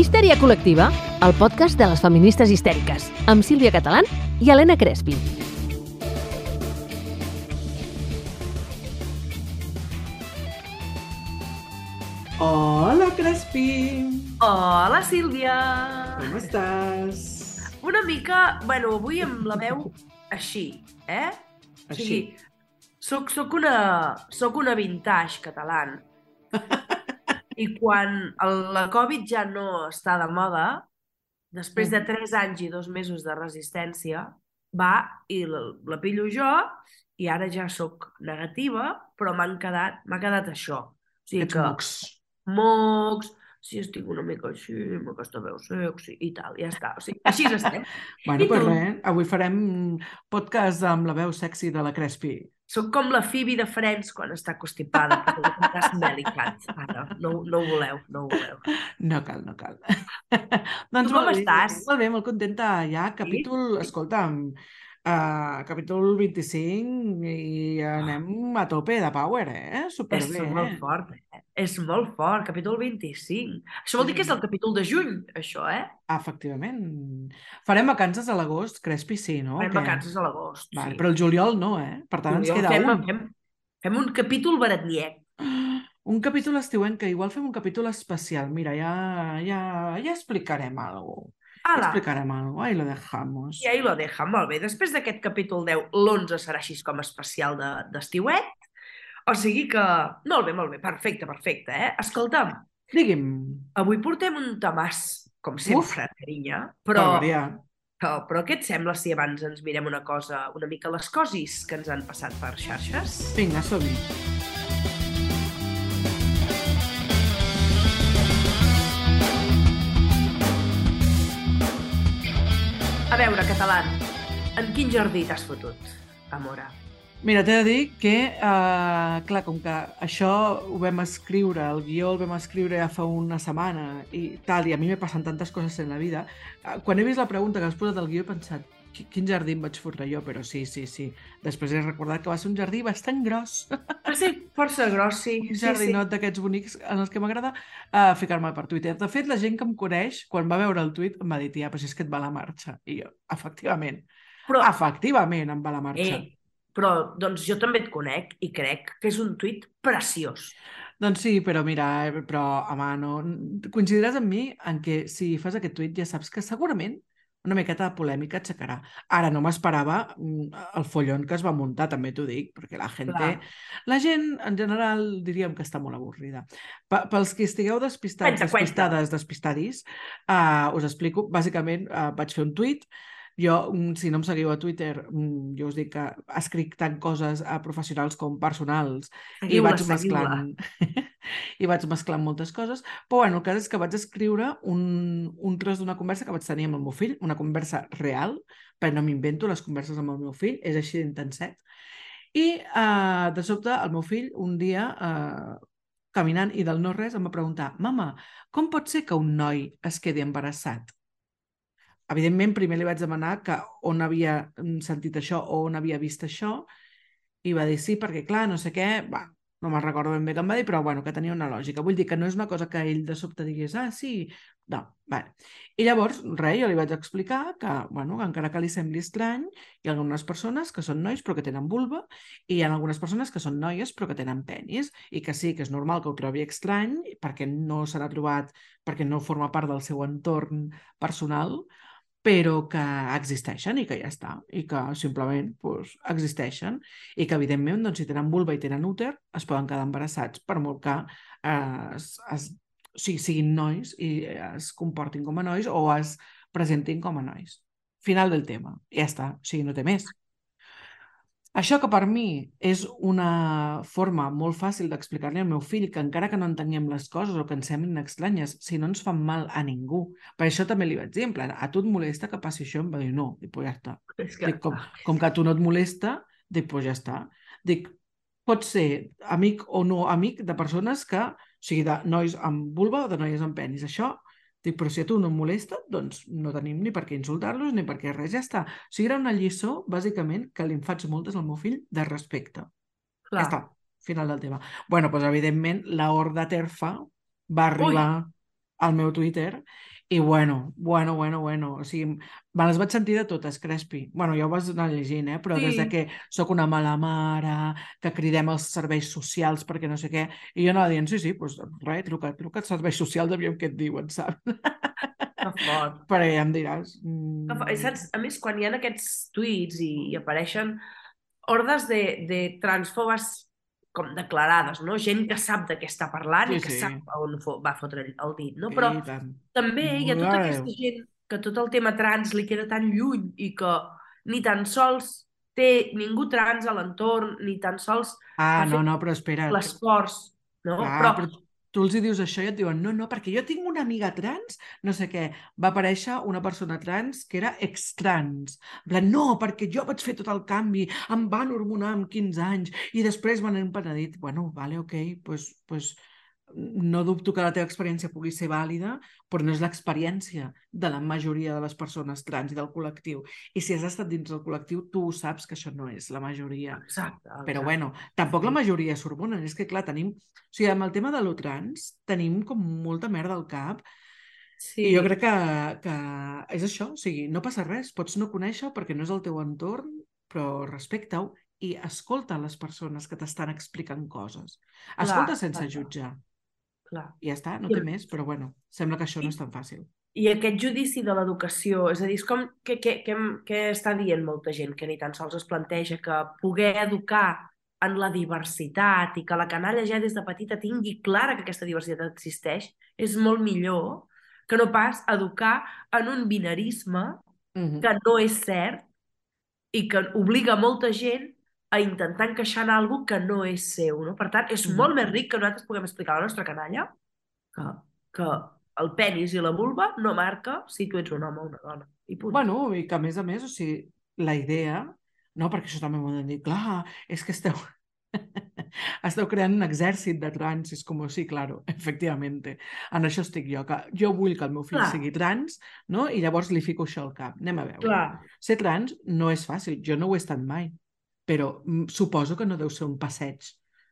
Histèria col·lectiva, el podcast de les feministes histèriques, amb Sílvia Catalán i Helena Crespi. Hola, Crespi! Hola, Sílvia! Com estàs? Una mica, bueno, avui amb la veu així, eh? O Així. sigui, soc, soc, una, soc una vintage catalana. I quan el, la Covid ja no està de moda, després de tres anys i dos mesos de resistència, va i la, la pillo jo i ara ja sóc negativa, però m'han quedat, m'ha quedat això. O sigui Ets que mocs. mocs, si estic una mica així, amb aquesta veu sexy i tal, ja està. O sigui, així estem. Bueno, I pues tu? res, avui farem podcast amb la veu sexy de la Crespi. Soc com la Phoebe de Friends quan està constipada, perquè el cas Melicat. Ara, no, no ho voleu, no ho voleu. No cal, no cal. doncs Tu com molt bé, estàs? Molt bé, molt contenta. Ja, capítol, escolta'm, uh, capítol 25 i anem a tope de power, eh? És Superbé, molt eh? fort? És molt fort, capítol 25. Això vol dir que és el capítol de juny, això, eh? Efectivament. Farem vacances a l'agost, Crespi sí, no? Fem O què? vacances a l'agost, Vale, sí. però el juliol no, eh? Per tant, ens Juliol queda fem, un. Fem, fem un capítol baratniec. Un capítol estiuenc, que igual fem un capítol especial. Mira, ja, ja, ja explicarem alguna cosa. Ala, explicarem alguna cosa. Ahí lo dejamos. i ahí lo deja, molt bé. Després d'aquest capítol 10, l'11 serà així com especial de- d'estiuet. O sigui que... Molt bé, molt bé, perfecte, perfecte, eh? Escolta'm, Digui'm, avui portem un tamàs, com sempre, carinya, per però, variar. però, però què et sembla si abans ens mirem una cosa, una mica les cosis que ens han passat per xarxes? Vinga, som-hi. A veure, català, en quin jardí t'has fotut, amora? Mira, t'he de dir que, uh, clar, com que això ho vam escriure, el guió el vam escriure ja fa una setmana i tal, i a mi me passen tantes coses en la vida, uh, quan he vist la pregunta que has posat al guió he pensat, "Qui- quin jardí em vaig fotre jo? Però sí, sí, sí. Després he recordat que va ser un jardí bastant gros. Va ser força gros, sí. un sí, sí. jardinot d'aquests bonics en els que m'agrada uh, ficar-me per Twitter. De fet, la gent que em coneix, quan va veure el tuit, em va dir, tia, però si és que et va la marxa. I jo, efectivament, Però, efectivament em va la marxa. eh, però, doncs jo també et conec i crec que és un tuit preciós. Doncs sí, però mira, eh, però, home, no... Coincidiràs amb mi en que si fas aquest tuit ja saps que segurament una miqueta de polèmica aixecarà. Ara no m'esperava mm, el follon que es va muntar, també t'ho dic, perquè la gent, Clar. la gent en general diríem que està molt avorrida. Pa pels que estigueu despistats, Cuenta, cuenta. despistades, despistadis, uh, us explico. Bàsicament, uh, vaig fer un tuit jo, mm, si no em seguiu a Twitter, mm, jo us dic que escric tant coses a professionals com personals i vaig mesclant i vaig mesclant moltes coses, però bueno, el cas és que vaig escriure un, un tros d'una conversa que vaig tenir amb el meu fill, una conversa real, perquè no m'invento les converses amb el meu fill, és així d'intenset. I uh, de sobte el meu fill un dia uh, caminant i del no-res em va preguntar mama, com pot ser que un noi es quedi embarassat? Evidentment, primer li vaig demanar que on havia mm, sentit això o on havia vist això i va dir sí, perquè clar, no sé què, va, no me'n recordo ben bé què em va dir, però bueno, que tenia una lògica. Vull dir que no és una cosa que ell de sobte digués, ah, sí, no, vale. I llavors, res, jo li vaig explicar que, bueno, que encara que li sembli estrany, hi ha algunes persones que són nois però que tenen vulva i hi ha algunes persones que són noies però que tenen penis i que sí, que és normal que ho trobi estrany perquè no se trobat, perquè no forma part del seu entorn personal, però que existeixen i que ja està, i que simplement pues, existeixen i que evidentment doncs, si tenen vulva i tenen úter es poden quedar embarassats per molt que eh, es, es, o sigui, siguin nois i es comportin com a nois o es presentin com a nois. Final del tema. Ja està. O sigui, no té més. Això que per mi és una forma molt fàcil d'explicar-li al meu fill que encara que no entenguem les coses o que ens semblin estranyes, si no ens fan mal a ningú. Per això també li vaig dir, en plan, a tu et molesta que passi això? Em va dir, no. Dic, pues ja està. És que... Dic, com, com que a tu no et molesta, dic, pues ja està. Dic, pot ser amic o no amic de persones que, o sigui, de nois amb vulva o de noies amb penis. Això, dic, però si a tu no et molesta, doncs no tenim ni per què insultar-los ni per què res, ja està. O sigui, era una lliçó, bàsicament, que li en faig moltes al meu fill de respecte. Clar. Ja està, final del tema. bueno, doncs evidentment, la horda terfa va arribar al meu Twitter i bueno, bueno, bueno, bueno, o sigui, me les vaig sentir de totes, Crespi. Bueno, ja ho vas anar llegint, eh? Però Sí. des de que sóc una mala mare, que cridem als serveis socials perquè no sé què, i jo anava dient, sí, sí, doncs res, truca, truca als serveis socials, aviam què et diuen, saps? Que fort. Però ja em diràs... Que Mm, fort. I saps, a més, quan hi ha aquests tuits i, i apareixen hordes de, de transfobes com declarades, no? Gent que sap de què està parlant Sí, i que sí. sap a on va fotre el, el dit, no? Però també hi ha tota aquesta gent que tot el tema trans li queda tan lluny i que ni tan sols té ningú trans a l'entorn, ni tan sols Ah, no, no, però espera't. l'esforç, no? Clar, però, però tu els hi dius això i et diuen no, no, perquè jo tinc una amiga trans, no sé què, va aparèixer una persona trans que era extrans. Plan, no, perquè jo vaig fer tot el canvi, em van hormonar amb 15 anys i després me n'he penedit. Bueno, vale, ok, pues, pues, no dubto que la teva experiència pugui ser vàlida, però no és l'experiència de la majoria de les persones trans i del col·lectiu. I si has estat dins del col·lectiu, tu saps que això no és la majoria. exacte, exacte. Però bueno, tampoc la majoria s'hormonen. És que, clar, tenim... O sigui, amb el tema de lo trans tenim com molta merda al cap sí. i jo crec que, que és això. O sigui, no passa res. Pots no conèixer perquè no és el teu entorn, però respecta-ho i escolta les persones que t'estan explicant coses. Escolta sense exacte. jutjar. Clar. I ja està, no té més, però bueno, sembla que això no és tan fàcil. I aquest judici de l'educació, és a dir, és com que, que, que, que està dient molta gent que ni tan sols es planteja que poder educar en la diversitat i que la canalla ja des de petita tingui clara que aquesta diversitat existeix és molt millor que no pas educar en un binarisme Mhm. que no és cert i que obliga molta gent a intentar encaixar en alguna que no és seu. No? Per tant, és Mhm. molt més ric que nosaltres puguem explicar a la nostra canalla que, que el penis i la vulva no marca si tu ets un home o una dona. I punt. Bueno, i que a més a més, o sigui, la idea, no, perquè això també m'ho han dir, clar, és que esteu, esteu creant un exèrcit de trans, és com, sí, claro, efectivamente, en això estic jo, que jo vull que el meu fill Clar. sigui trans, no? I llavors li fico això al cap. Anem a veure. Clar, Ser trans no és fàcil, jo no ho he estat mai, però mm, suposo que no deu ser un passeig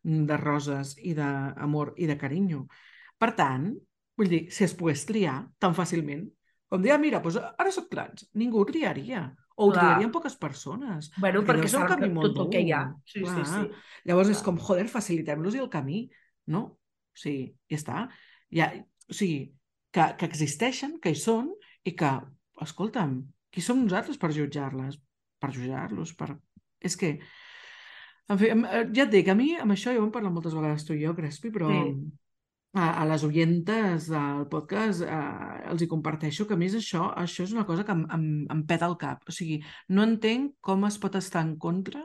mm, de roses i d'amor i de carinyo. Per tant, vull dir, si es pogués triar tan fàcilment, com dir, ah, mira, doncs ara sóc trans, ningú ho triaria. O ho Clar. triarien poques persones. bueno, Perquè perquè ser un camí que molt tot el que hi ha. Sí, sí, Clar. sí. Llavors és Clar. com, joder, facilitem-los el camí, no? O sigui, ja està. Ja, o sigui, que, que existeixen, que hi són i que, escolta'm, qui som nosaltres per jutjar-les? Per jutjar-los? Per... És que, en fi, eh, ja et dic, a mi amb això ja ho hem parlat moltes vegades tu i jo, Crespi, però Sí. a, a les oientes del podcast eh, els hi comparteixo que a més això, això és una cosa que em, em, em peta el cap. O sigui, no entenc com es pot estar en contra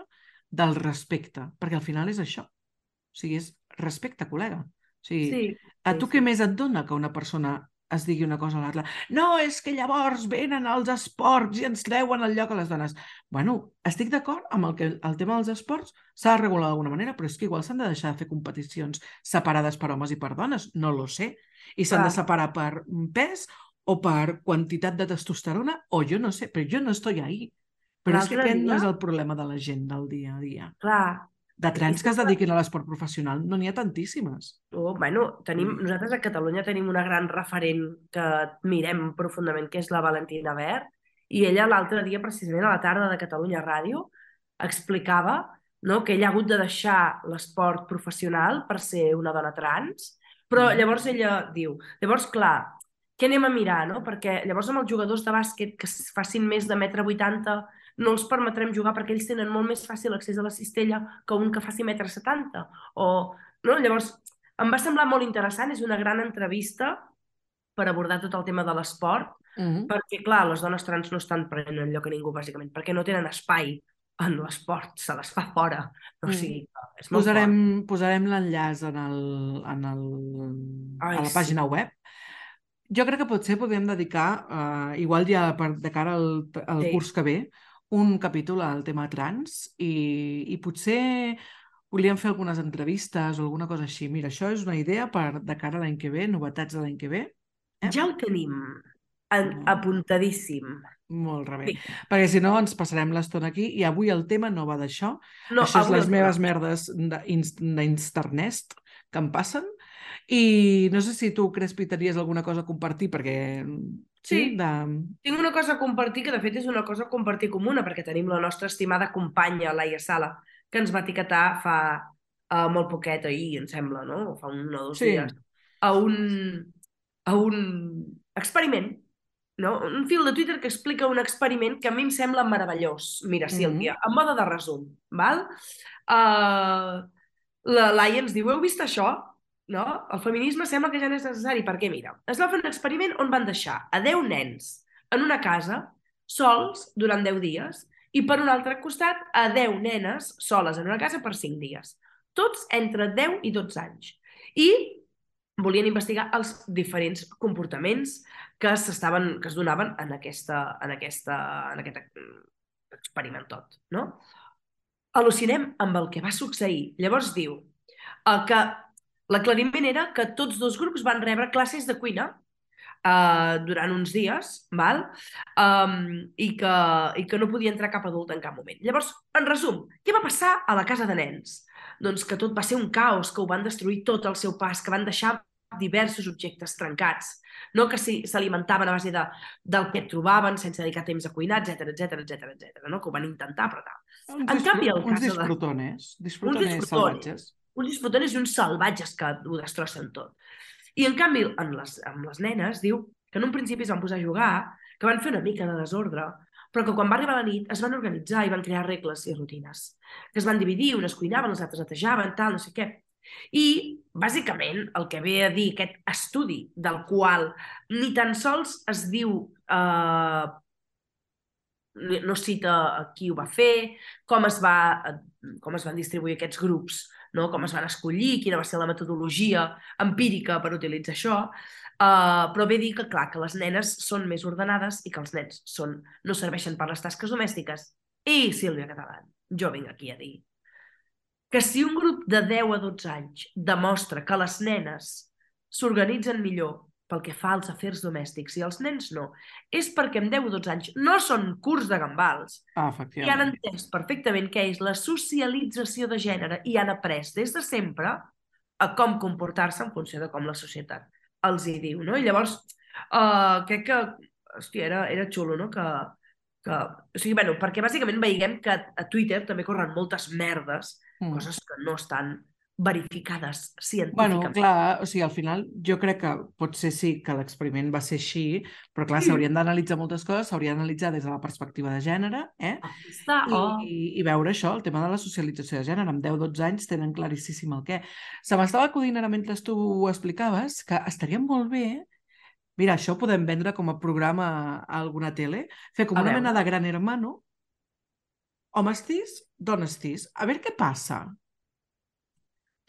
del respecte, perquè al final és això. O sigui, és respecte, col·lega. O sigui, Sí, a sí, tu sí. què més et dona que una persona es digui una cosa a l'altra? No, és que llavors venen els esports i ens treuen el lloc a les dones. Bueno, estic d'acord amb el que el tema dels esports s'ha de regular d'alguna manera, però és que igual s'han de deixar de fer competicions separades per homes i per dones, no lo sé. I s'han de separar per pes o per quantitat de testosterona, o jo no sé, però jo no estoy ahí. Però és que aquest no dia- és el problema de la gent del dia a dia. Clar, De trans que es dediquin a l'esport professional no n'hi ha tantíssimes. Oh, bueno, tenim, Mm. nosaltres a Catalunya tenim una gran referent que mirem profundament, que és la Valentina Ver, i ella l'altre dia, precisament a la tarda de Catalunya Ràdio, explicava no, que ella ha hagut de deixar l'esport professional per ser una dona trans, però Mm. llavors ella diu, llavors, clar, què anem a mirar, no? Perquè llavors amb els jugadors de bàsquet que facin més de metre 80 no els permetrem jugar perquè ells tenen molt més fàcil accés a la cistella que un que faci metre 70. O, no? Llavors, em va semblar molt interessant, és una gran entrevista per abordar tot el tema de l'esport, Mm perquè, clar, les dones trans no estan prenent el lloc a ningú, bàsicament, perquè no tenen espai en l'esport, se les fa fora. O Mm. sigui, és molt Posarem, posarem l'enllaç en, el, en el, Ai, a la sí. pàgina web. Jo crec que potser podem dedicar, uh, igual ja per, de cara al, al Sí. curs que ve, un capítol al tema trans i, i potser volíem fer algunes entrevistes o alguna cosa així. Mira, això és una idea per de cara a l'any que ve, novetats de l'any que ve. fort. Ja ho tenim en, apuntadíssim. Molt rebé. Sí. Perquè si no ens passarem l'estona aquí i avui el tema no va d'això. No, Això és les el meves merdes d'ins- d'Insternest que em passen I no sé si tu, Crespi, tenies alguna cosa a compartir, perquè... Sí. De... Tinc una cosa a compartir, que de fet és una cosa a compartir comuna, perquè tenim la nostra estimada companya, Laia Sala, que ens va etiquetar fa uh, molt poquet, ahir, em sembla, no? O fa un o dos Sí. dies, a un, a un experiment, no? Un fil de Twitter que explica un experiment que a mi em sembla meravellós. Mira. Sílvia, en mode de resum, val? Uh, la Laia ens diu, heu vist això? No? El feminisme sembla que ja no és necessari, perquè mira, es va fer un experiment on van deixar a 10 nens en una casa sols durant 10 dies i per un altre costat a 10 nenes soles en una casa per 5 dies. Tots entre 10 i 12 anys. I volien investigar els diferents comportaments que s'estaven que es donaven en aquesta en aquesta en aquest experiment tot, no? Al·lucinem amb el que va succeir. Llavors diu eh, que l'aclariment era que tots dos grups van rebre classes de cuina uh, durant uns dies, val? Um, i, que, i que no podia entrar cap adult en cap moment. Llavors, en resum, què va passar a la casa de nens? Doncs que tot va ser un caos, que ho van destruir tot al seu pas, que van deixar diversos objectes trencats, no que s'alimentaven a base de, del que trobaven sense dedicar temps a cuinar, etc etc etc etc, no? que ho van intentar, però tal. Uns, En canvi, el uns cas de- disfrutones. Disfrutones disfrutones. salvatges. Uns disfrutones i uns salvatges que ho destrossen tot. I en canvi, en les, amb les nenes, diu que en un principi es van posar a jugar, que van fer una mica de desordre, però que quan va arribar la nit es van organitzar i van crear regles i rutines. Que es van dividir, unes cuinaven, les altres netejaven, tal, no sé què. I, bàsicament, el que ve a dir aquest estudi del qual ni tan sols es diu eh, no cita qui ho va fer, com es, va, com es van distribuir aquests grups, no? com es van escollir, quina va ser la metodologia empírica per utilitzar això, uh, però a dir que, clar, que les nenes són més ordenades i que els nens són, no serveixen per les tasques domèstiques. I, Sílvia Catalán, jo vinc aquí a dir que si un grup de 10 a 12 anys demostra que les nenes s'organitzen millor pel que fa als afers domèstics i els nens no, és perquè amb 10 o 12 anys no són curs de gambals Ah, i han entès perfectament què és la socialització de gènere i han après des de sempre a com comportar-se en funció de com la societat els hi diu, no? I llavors, uh, crec que, hòstia, era, era xulo, no?, que, que... O sigui, bueno, perquè bàsicament veiem que a Twitter també corren moltes merdes, Mm. coses que no estan verificades Bueno, científicament. clar, o sigui, al final jo crec que potser sí que l'experiment va ser així, però clar, Sí. s'haurien d'analitzar moltes coses, s'haurien d'analitzar des de la perspectiva de gènere, eh? Està. I, Oh. i, i veure això, el tema de la socialització de gènere. Amb 10-12 anys tenen claríssim el què. Se m'estava acudint ara mentre tu ho explicaves que estaria molt bé Mira, això ho podem vendre com a programa a alguna tele, fer com A una veure. mena de gran hermano, homes tis, dones tis. A veure què passa.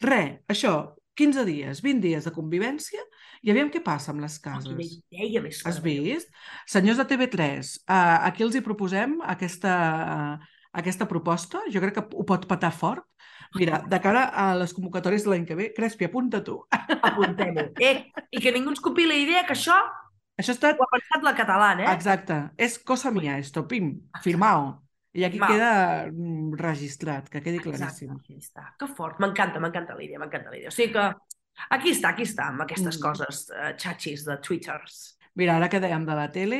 Re, això, 15 dies, 20 dies de convivència i aviam què passa amb les Oh, cases. idea més Has meravellosa. vist? Senyors de TV3, uh, aquí els hi proposem aquesta, aquesta proposta. Jo crec que ho pot patar fort. Mira, de cara a les convocatòries de l'any que ve, Crespi, apunta tu. Apuntem-ho. Eh, I que ningú ens copi la idea que això Això ha estat ho ha pensat la catalana, eh? Exacte. És cosa mia, esto, pim, firmao. I aquí Firmao. queda mm, registrat, que quedi Exacte, claríssim. aquí està. Que fort, m'encanta, m'encanta la idea, m'encanta la idea. O sigui que aquí està, aquí està, amb aquestes Mm. coses uh, xatxis de twitters. Mira, ara que dèiem de la tele,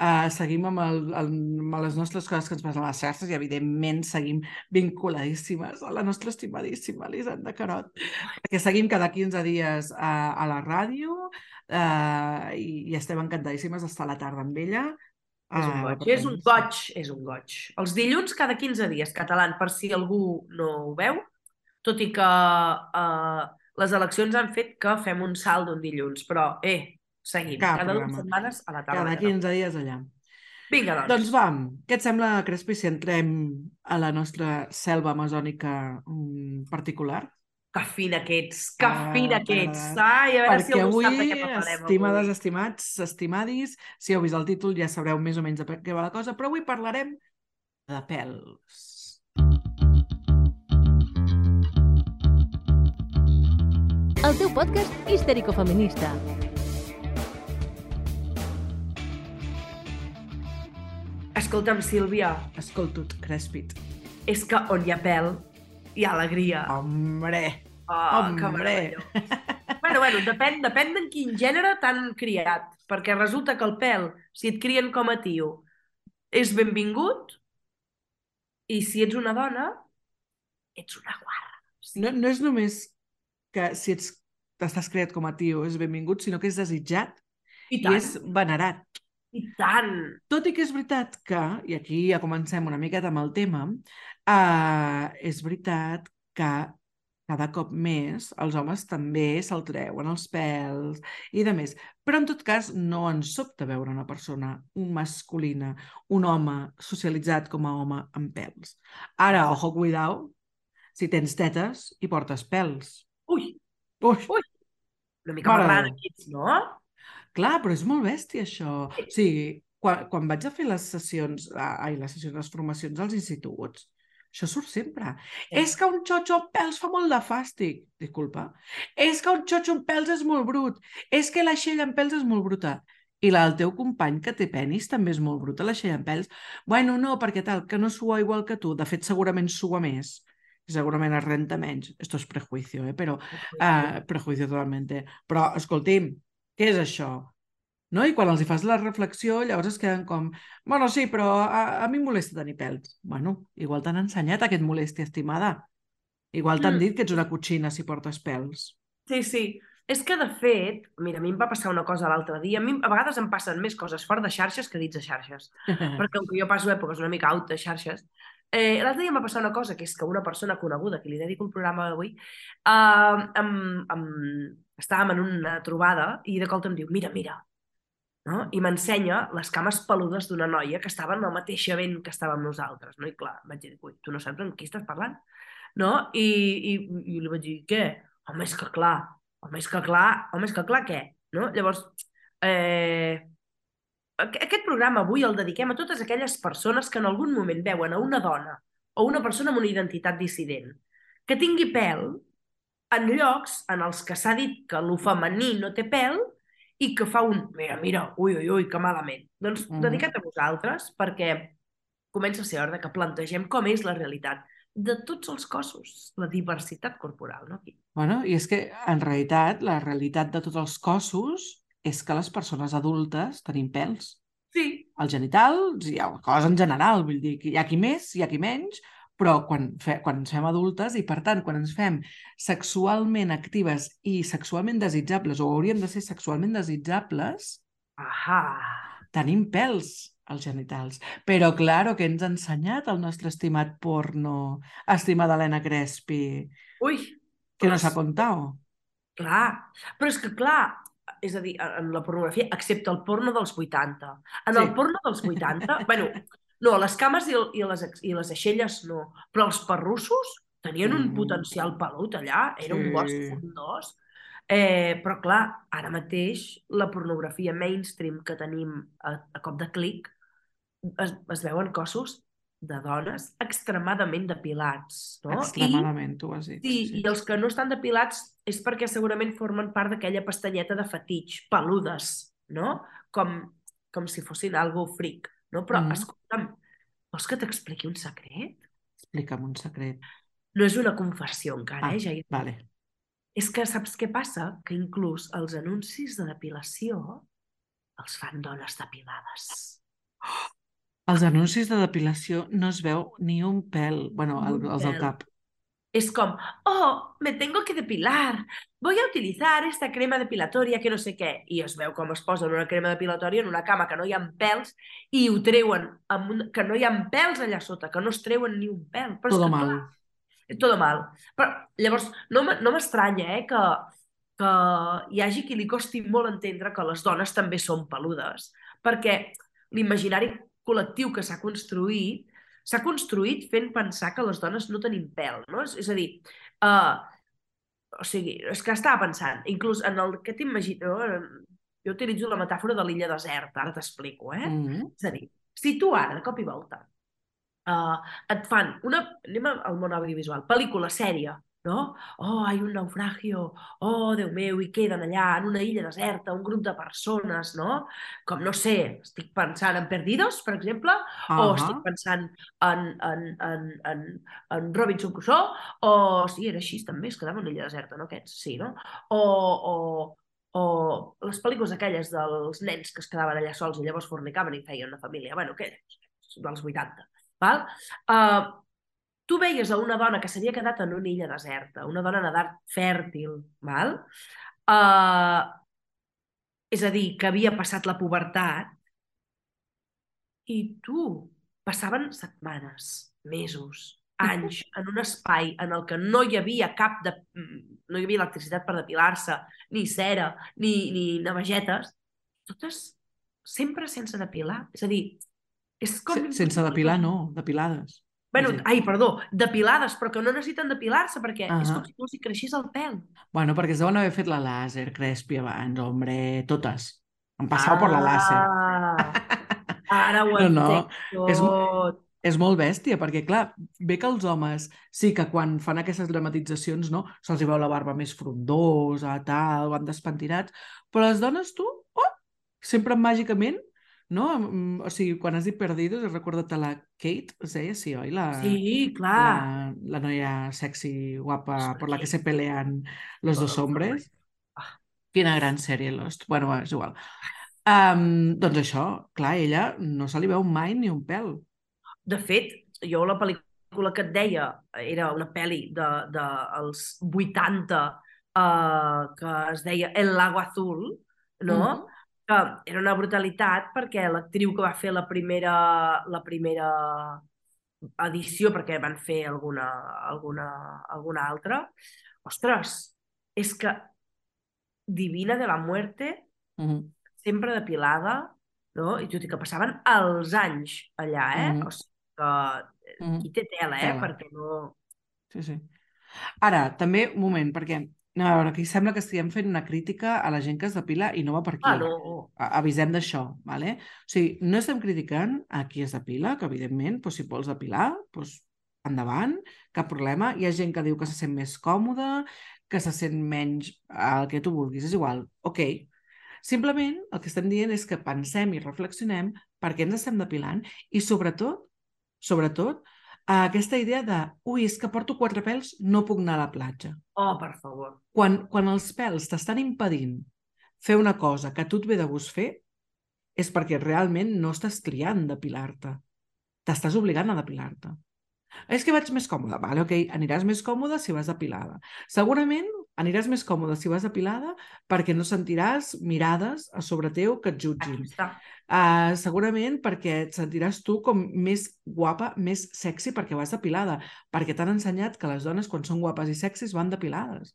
uh, seguim amb, el, el, amb les nostres coses que ens passen a les xarxes i, evidentment, seguim vinculadíssimes a la nostra estimadíssima Elisenda Carot, perquè seguim cada 15 dies a, a la ràdio uh, i, i estem encantadíssimes d'estar a la tarda amb ella. És un Ah, goig, és un tant, goig, és un goig. Els dilluns cada 15 dies, català, per si algú no ho veu, tot i que uh, les eleccions han fet que fem un salt d'un dilluns, però, eh, seguim. Cap cada dues programa. setmanes a la tarda. Cada de Català. 15 dies allà. Vinga, doncs. Doncs va, què et sembla, Crespi, si entrem a la nostra selva amazònica mm, particular? Que fina que ets, que Ah, fina que ets. Ai, a veure si Perquè algú avui, sap de què parlarem estimades, avui. estimats, estimadis, si heu vist el títol ja sabreu més o menys de què va la cosa, però avui parlarem de pèls. El teu podcast histèrico-feminista. Escolta'm, Sílvia, Escolta't, Crespit. és que on hi ha pèl, ha alegria. Hombre! Oh, hombre. bueno, bueno, depèn, depèn d'en quin gènere t'han criat. Perquè resulta que el pèl, si et crien com a tio, és benvingut, i si ets una dona, ets una guarra. No, no és només que si ets estàs creat com a tio és benvingut, sinó que és desitjat I i és venerat. i tant. Tot i que és veritat que, i aquí ja comencem una miqueta amb el tema, uh, és veritat que cada cop més els homes també se'l treuen els pèls i de més. Però en tot cas no ens sobta veure una persona, un masculina, un home socialitzat com a home amb pèls. Ara, ojo, cuidao, si tens tetes i portes pèls. Ui, Ui, Ui. una mica Mare Déu. aquí, no? Clar, però és molt bèstia, això. O sigui, quan, quan vaig a fer les sessions, ai, les sessions, les formacions als instituts, això surt sempre. Sí. És que un xotxo amb pèls fa molt de fàstic. Disculpa. És que un xotxo amb pèls és molt brut. És que la xella amb pèls és molt bruta. I la del teu company que té penis també és molt bruta, la xella amb pèls. Bueno, no, perquè tal, que no sua igual que tu. De fet, segurament sua més. Segurament es renta menys. Esto es prejuicio, eh? Però Uh, prejuicio totalmente. Però, escolti'm, què és això? No? I quan els hi fas la reflexió, llavors es queden com bueno, sí, però a, a mi em molesta tenir pèls. Bueno, igual t'han ensenyat a que et molesti, estimada. Igual t'han Mm. dit que ets una cotxina si portes pèls. Sí, sí. És que, de fet, mira, a mi em va passar una cosa l'altre dia. A mi a vegades em passen més coses fora de xarxes que dins de xarxes. Perquè com que jo passo èpoques una mica out de xarxes, eh, l'altre dia em va passar una cosa, que és que una persona coneguda, que li dedico el programa d'avui, eh, em, em, estàvem en una trobada i de cop em diu, mira, mira, no? i m'ensenya les cames peludes d'una noia que estava en el mateix event que estàvem nosaltres. No? I clar, vaig dir, ui, tu no saps amb qui estàs parlant? No? I, i, i li vaig dir, què? Home, és que clar, home, és que clar, home, és que clar, què? No? Llavors, eh, aqu- aquest programa avui el dediquem a totes aquelles persones que en algun moment veuen a una dona o una persona amb una identitat dissident que tingui pèl en llocs en els que s'ha dit que lo femení no té pèl i que fa un, mira, mira, ui, ui, ui, que malament. Doncs Mhm. dedicat a vosaltres perquè comença a ser hora que plantegem com és la realitat de tots els cossos, la diversitat corporal, no? Aquí. Bueno, i és que, en realitat, la realitat de tots els cossos és que les persones adultes tenim pèls. Sí, als genitals i a coses en general, vull dir, hi ha qui més, hi ha qui menys, però quan, fe, quan ens fem adultes i, per tant, quan ens fem sexualment actives i sexualment desitjables, o hauríem de ser sexualment desitjables, ahà, tenim pèls als genitals. Però, claro, que ens ha ensenyat el nostre estimat porno, estimada Helena Crespi, ui, que però nos ha és- contado. Clar, però és que clar, és a dir, en la pornografia, excepte el porno dels 80. En Sí. el porno dels 80, bueno, no, les cames i, i, les, i les aixelles no, però els perrussos tenien un Mm. potencial pelut allà, era un Sí. bosc fundós. Eh, però clar, ara mateix la pornografia mainstream que tenim a, a cop de clic es, es veuen cossos de dones extremadament depilats, no? I, Extremadament, tu ho has dit. Sí, i els que no estan depilats és perquè segurament formen part d'aquella pestanyeta de fetitx, peludes, no? Com, com si fossin algo fric, no? Però, Mhm. escolta'm, vols que t'expliqui un secret? Explica'm un secret. No és una confessió encara, Ah, eh, Jair? vale. És que saps què passa? Que inclús els anuncis de depilació els fan dones depilades. Els anuncis de depilació no es veu ni un pèl. Bueno, el, els del cap. Es com, oh, me tengo que depilar, voy a utilizar esta crema depilatoria que no sé què. I es veu com es posen una crema depilatòria en una cama que no hi ha pèls i ho treuen, amb un... que no hi ha pèls allà sota, que no es treuen ni un pèl. Però Todo que, mal. Clar, tot mal. Però, llavors, no, no m'estranya eh, que, que hi hagi qui li costi molt entendre que les dones també són peludes, perquè l'imaginari col·lectiu que s'ha construït s'ha construït fent pensar que les dones no tenim pèl, no? És, és a dir, uh, o sigui, és que estava pensant, inclús en el que t'imagino, jo utilitzo la metàfora de l'illa deserta, ara t'explico, eh? Mm. És a dir, si tu ara, de cop i volta, uh, et fan una... Anem al món audiovisual. Pel·lícula, sèrie. No? Oh, hi ha un naufragio, oh, Déu meu, i queden allà en una illa deserta un grup de persones, no? Com, no sé, estic pensant en Perdidos, per exemple, uh -huh. o estic pensant en, en, en, en, en Robinson Crusoe, o sí, era així també, es quedava en una illa deserta, no aquests? Sí, no? O, o, o les pel·lícules aquelles dels nens que es quedaven allà sols i llavors fornicaven i feien una família, bueno, aquelles dels 80, val? Uh, tu veies a una dona que s'havia quedat en una illa deserta, una dona en edat fèrtil, val? Uh, és a dir, que havia passat la pubertat, i tu, passaven setmanes, mesos, anys, en un espai en el que no hi havia cap de... no hi havia electricitat per depilar-se, ni cera, ni, ni navegetes, totes sempre sense depilar. És a dir, és com... Sense depilar, no, depilades. Bueno, sí. ai, perdó, depilades, però que no necessiten depilar-se perquè uh -huh. és com si no els creixés el pèl. Bueno, perquè es deuen haver fet la làser, Crespi, abans, hombre, totes. Han passat ah, per la làser. Ara ho no, no. tot. És, és molt bèstia, perquè, clar, ve que els homes sí que quan fan aquestes dramatitzacions, no, se'ls veu la barba més frondosa, tal, van despentinats, però les dones, tu, oh, sempre màgicament no? O sigui, quan has dit Perdidos, recordat a la Kate, es deia, sí, oi? La, sí, clar. La, la noia sexy, guapa, sí. per la que se pelean los dos hombres. Ah. Quina gran sèrie, Lost. Bueno, és igual. Um, doncs això, clar, ella no se li veu mai ni un pèl. De fet, jo la pel·lícula que et deia era una pel·li de, de els 80 uh, que es deia El lago azul, no? Mm -hmm que era una brutalitat perquè l'actriu que va fer la primera, la primera edició, perquè van fer alguna, alguna, alguna altra, ostres, és que Divina de la Muerte, mm -hmm. sempre depilada, no? i tot i que passaven els anys allà, eh? Mm -hmm. O sigui que -hmm. hi té tela, eh? Tela. Perquè no... Sí, sí. Ara, també, un moment, perquè no, a veure, aquí sembla que estiguem fent una crítica a la gent que es depila i no va per aquí. Ah, no. Avisem d'això, ¿vale? O sigui, no estem criticant a qui es depila, que evidentment, doncs, si vols depilar, doncs, endavant, cap problema. Hi ha gent que diu que se sent més còmode, que se sent menys el que tu vulguis, és igual, ok. Simplement el que estem dient és que pensem i reflexionem per què ens estem depilant i sobretot, sobretot, a aquesta idea de ui, és que porto quatre pèls, no puc anar a la platja. Oh, per favor. Quan, quan els pèls t'estan impedint fer una cosa que a tu et ve de gust fer, és perquè realment no estàs triant depilar-te. T'estàs obligant a depilar-te. És que vaig més còmoda. Vale, ok, aniràs més còmoda si vas depilada. Segurament aniràs més còmoda si vas depilada perquè no sentiràs mirades a sobre teu que et jutgin. Uh, segurament perquè et sentiràs tu com més guapa, més sexy perquè vas depilada, perquè t'han ensenyat que les dones quan són guapes i sexis van depilades.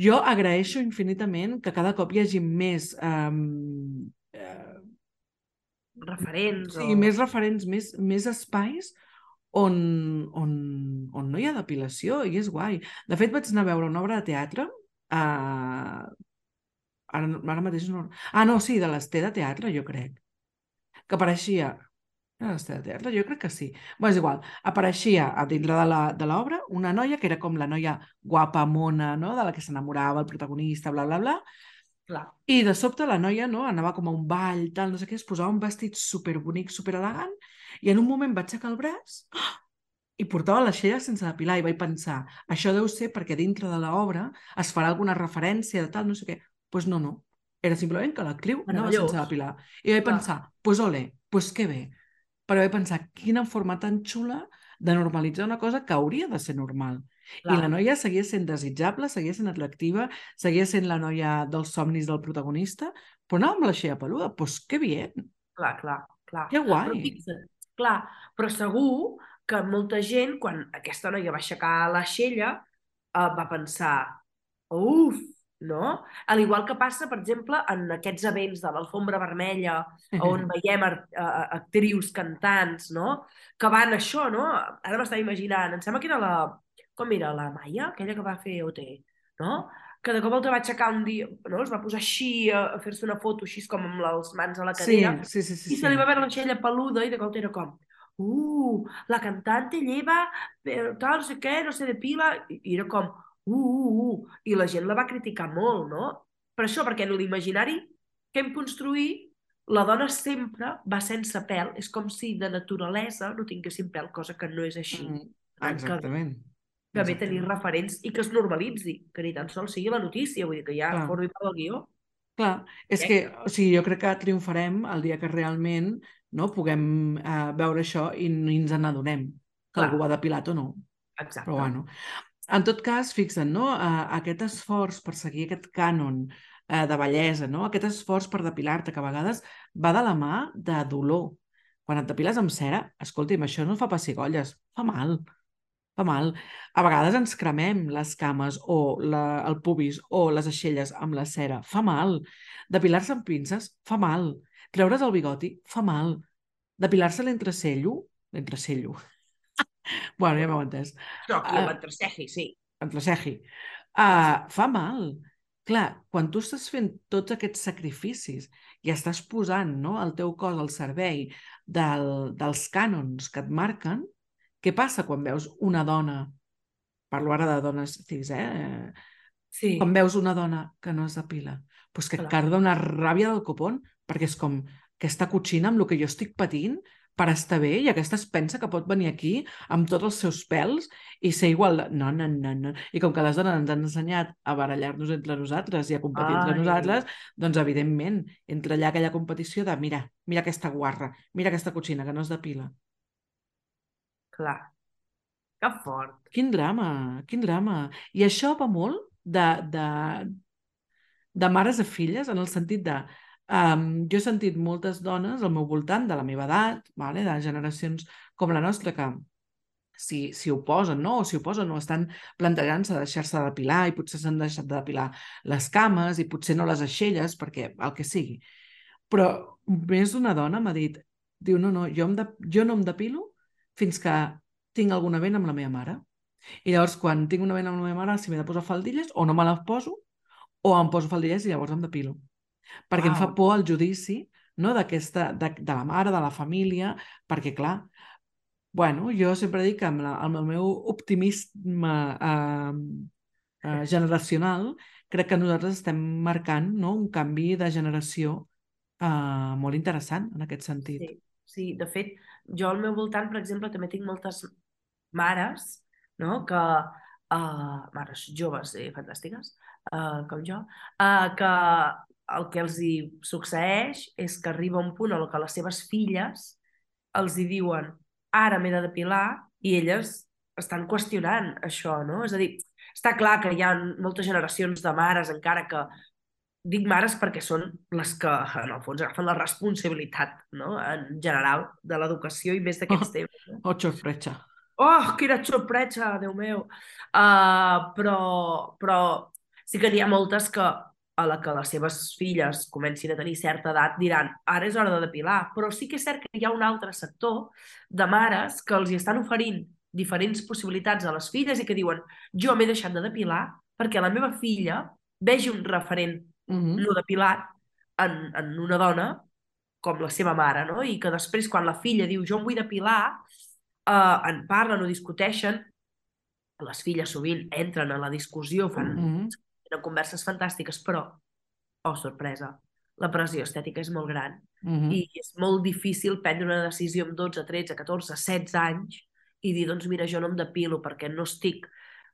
Jo agraeixo infinitament que cada cop hi hagi més... Um, uh, referents. Sí, o... més referents, més, més espais on, on, on no hi ha depilació i és guai. De fet, vaig anar a veure una obra de teatre uh, ara, ara mateix no... Ah, no, sí, de l'Esté de teatre, jo crec. Que apareixia... Era l'Esté de teatre? Jo crec que sí. Bé, és igual. Apareixia a dintre de l'obra una noia que era com la noia guapa, mona, no? de la que s'enamorava el protagonista, bla, bla, bla. Clar. I de sobte la noia no? anava com a un ball, tal, no sé què, es posava un vestit superbonic, superelegant, i en un moment va aixecar el braç oh! i portava la xella sense depilar i vaig pensar, això deu ser perquè dintre de l'obra es farà alguna referència de tal, no sé què. Doncs pues no, no. Era simplement que l'actriu anava sense depilar. I vaig pensar, doncs pues ole, doncs pues que bé. Però vaig pensar, quina forma tan xula de normalitzar una cosa que hauria de ser normal. Clar. I la noia seguia sent desitjable, seguia sent atractiva, seguia sent la noia dels somnis del protagonista, però anava amb la xella peluda. Doncs pues, que bien. Clar, clar, clar. Que guai. Però fixa't, clar, però segur que molta gent, quan aquesta noia va aixecar la xella, eh, va pensar, uf, no? Al igual que passa, per exemple, en aquests events de l'alfombra vermella, on veiem actrius, cantants, no? Que van això, no? Ara m'estava imaginant, em sembla que era la... Com era? La Maia, aquella que va fer OT, no? Que de cop volta va aixecar un dia, no? Es va posar així a, a fer-se una foto així com amb les mans a la cadera. Sí, sí, sí. sí I se li va veure la xella peluda i de cop era com uh, la cantante lleva, però tal, no sé què, no sé de pila, i era com, uh, uh, uh, i la gent la va criticar molt, no? Per això, perquè en l'imaginari que hem construït, la dona sempre va sense pèl, és com si de naturalesa no tinguessin pèl, cosa que no és així. Mm, exactament. Que, que bé tenir referents i que es normalitzi, que ni tan sols sigui la notícia, vull dir que ja Clar. formi part del guió. Clar, és Eh? que o sigui, jo crec que triomfarem el dia que realment no, puguem eh, veure això i ni ens n'adonem que Clar. algú va depilat o no. Exacte. Però bueno, en tot cas, fixa't, no? Eh, aquest esforç per seguir aquest cànon eh, de bellesa, no? aquest esforç per depilar-te, que a vegades va de la mà de dolor. Quan et depiles amb cera, escolti'm, això no fa pessigolles, fa mal, fa mal. A vegades ens cremem les cames o la, el pubis o les aixelles amb la cera, fa mal. Depilar-se amb pinces, fa mal. Treure's el bigoti, fa mal. Depilar-se l'entrecello, l'entrecello, bueno, ja m'heu entès, Això aquí Ah. amb entrecegi, sí. entrecegi, uh, fa mal. Clar, quan tu estàs fent tots aquests sacrificis i estàs posant no, el teu cos al servei del, dels cànons que et marquen, què passa quan veus una dona, parlo ara de dones cis, eh? Sí. Quan veus una dona que no es depila, doncs que Clar. carda una ràbia del copón, perquè és com aquesta cotxina amb el que jo estic patint per estar bé i aquesta es pensa que pot venir aquí amb tots els seus pèls i ser igual. No, no, no, no. I com que les dones ens han ensenyat a barallar-nos entre nosaltres i a competir entre Ai. nosaltres, doncs evidentment entra allà aquella competició de mira, mira aquesta guarra, mira aquesta cotxina que no es depila. Clar. Que fort. Quin drama, quin drama. I això va molt de, de, de mares a filles, en el sentit de... Um, jo he sentit moltes dones al meu voltant, de la meva edat, vale? de generacions com la nostra, que si, si ho posen, no? o si ho posen o estan plantejant-se deixar-se de depilar i potser s'han deixat de depilar les cames i potser no les aixelles, perquè el que sigui. Però més d'una dona m'ha dit, diu, no, no, jo, em de, jo no em depilo fins que tinc alguna vena amb la meva mare. I llavors, quan tinc una vena amb la meva mare, si m'he de posar faldilles, o no me les poso, o em poso faldilles i llavors em depilo. Perquè em fa por el judici no, d'aquesta de, de la mare, de la família, perquè, clar, bueno, jo sempre dic que amb, la, amb el meu optimisme eh, eh, generacional, crec que nosaltres estem marcant no, un canvi de generació eh, molt interessant en aquest sentit. Sí, sí, de fet, jo al meu voltant, per exemple, també tinc moltes mares, no?, que, uh, mares joves i fantàstiques, uh, com jo, uh, que el que els hi succeeix és que arriba un punt en què les seves filles els hi diuen ara m'he de depilar i elles estan qüestionant això, no? És a dir, està clar que hi ha moltes generacions de mares encara que dic mares perquè són les que, en el fons, agafen la responsabilitat, no?, en general, de l'educació i més d'aquests Oh. temes. Oh, sorpresa. Oh, quina sorpresa, Déu meu! Uh, però, però sí que n'hi ha moltes que a la que les seves filles comencin a tenir certa edat diran ara és hora de depilar, però sí que és cert que hi ha un altre sector de mares que els hi estan oferint diferents possibilitats a les filles i que diuen jo m'he deixat de depilar perquè la meva filla vegi un referent Mm -hmm. no depilat en, en una dona com la seva mare, no? I que després, quan la filla diu jo em vull depilar, eh, en parlen o discuteixen, les filles sovint entren a la discussió, fan Mm -hmm. tenen converses fantàstiques, però, oh, sorpresa, la pressió estètica és molt gran Mm -hmm. i és molt difícil prendre una decisió amb 12, 13, 14, 16 anys i dir, doncs mira, jo no em depilo perquè no estic,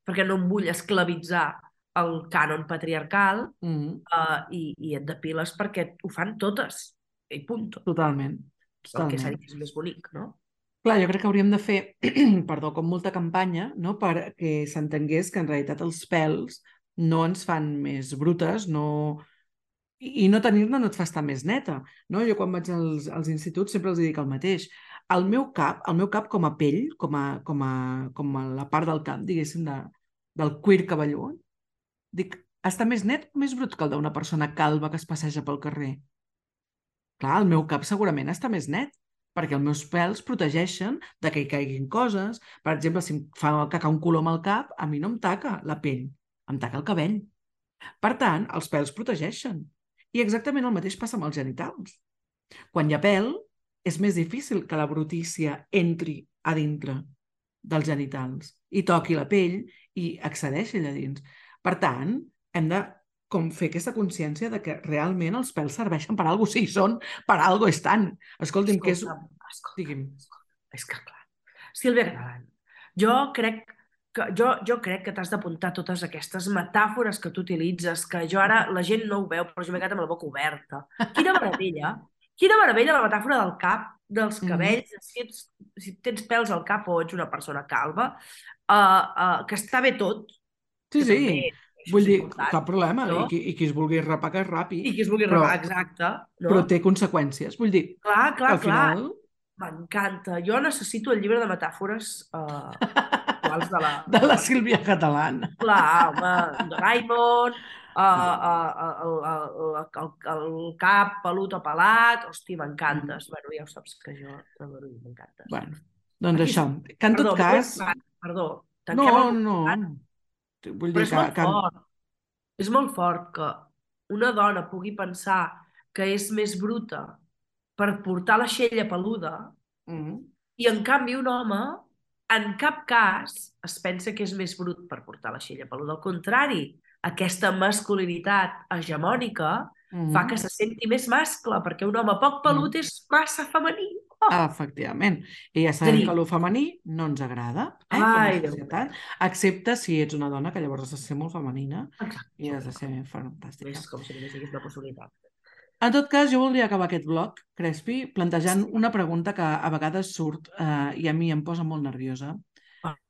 perquè no em vull esclavitzar el cànon patriarcal Mm -hmm. uh, i, i et depiles perquè ho fan totes, i punt. Totalment. El que Totalment. s'ha dit és més bonic, no? Clar, jo crec que hauríem de fer, perdó, com molta campanya, no? perquè s'entengués que en realitat els pèls no ens fan més brutes, no... I, i no tenir-ne no et fa estar més neta. No? Jo quan vaig als, als instituts sempre els dic el mateix. El meu cap, el meu cap com a pell, com a, com a, com a la part del cap, diguéssim, de, del cuir cabellut, dic, està més net o més brut que el d'una persona calva que es passeja pel carrer? Clar, el meu cap segurament està més net, perquè els meus pèls protegeixen de que hi caiguin coses. Per exemple, si em fa cacar un colom al cap, a mi no em taca la pell, em taca el cabell. Per tant, els pèls protegeixen. I exactament el mateix passa amb els genitals. Quan hi ha pèl, és més difícil que la brutícia entri a dintre dels genitals i toqui la pell i accedeixi allà dins. Per tant, hem de com fer aquesta consciència de que realment els pèls serveixen per alguna cosa, sí, són per alguna cosa estan. Escolti'm, que és... Escolta'm, escolta'm, Digui'm. És que, clar, Sílvia Catalán, jo crec que, jo, jo crec que t'has d'apuntar totes aquestes metàfores que tu utilitzes, que jo ara la gent no ho veu, però jo m'he quedat amb la boca oberta. Quina meravella! Quina meravella la metàfora del cap, dels Mhm. cabells, si, ets, si tens pèls al cap o ets una persona calva, uh, uh, que està bé tot. Sí, sí. també, Vull dir, cap problema. no? I, qui, I qui es vulgui rapar, que es rapi. I qui es vulgui però- rebar, exacte. No? Però té conseqüències. Vull dir, Clar, clar, al clar. final... M'encanta. Jo necessito el llibre de metàfores uh, de la... De la Sílvia Catalán. Clar, home, Doraemon, uh, uh, el, el, el, el cap pelut o pelat, hosti, m'encantes. Bueno, ja ho saps que jo m'encantes. Bueno, doncs Aquí això. Que en Perdó, tot cas... perdó, Perdó, No, tanquem el... no. Vull Però dir és que... molt que... fort. És molt fort que una dona pugui pensar que és més bruta per portar la xella peluda Mm. i, en canvi, un home en cap cas es pensa que és més brut per portar la xella peluda. Al contrari, aquesta masculinitat hegemònica Mm. fa que se senti més mascle, perquè un home poc pelut Mm. és massa femení. Oh, Efectivament. I ja sabem dir- que el femení no ens agrada, eh, Ai, com a Déu societat, excepte si ets una dona que llavors has de ser molt femenina exacte. i has de ser fantàstica. És com si només hi una possibilitat. En tot cas, jo voldria acabar aquest bloc, Crespi, plantejant una pregunta que a vegades surt eh, i a mi em posa molt nerviosa,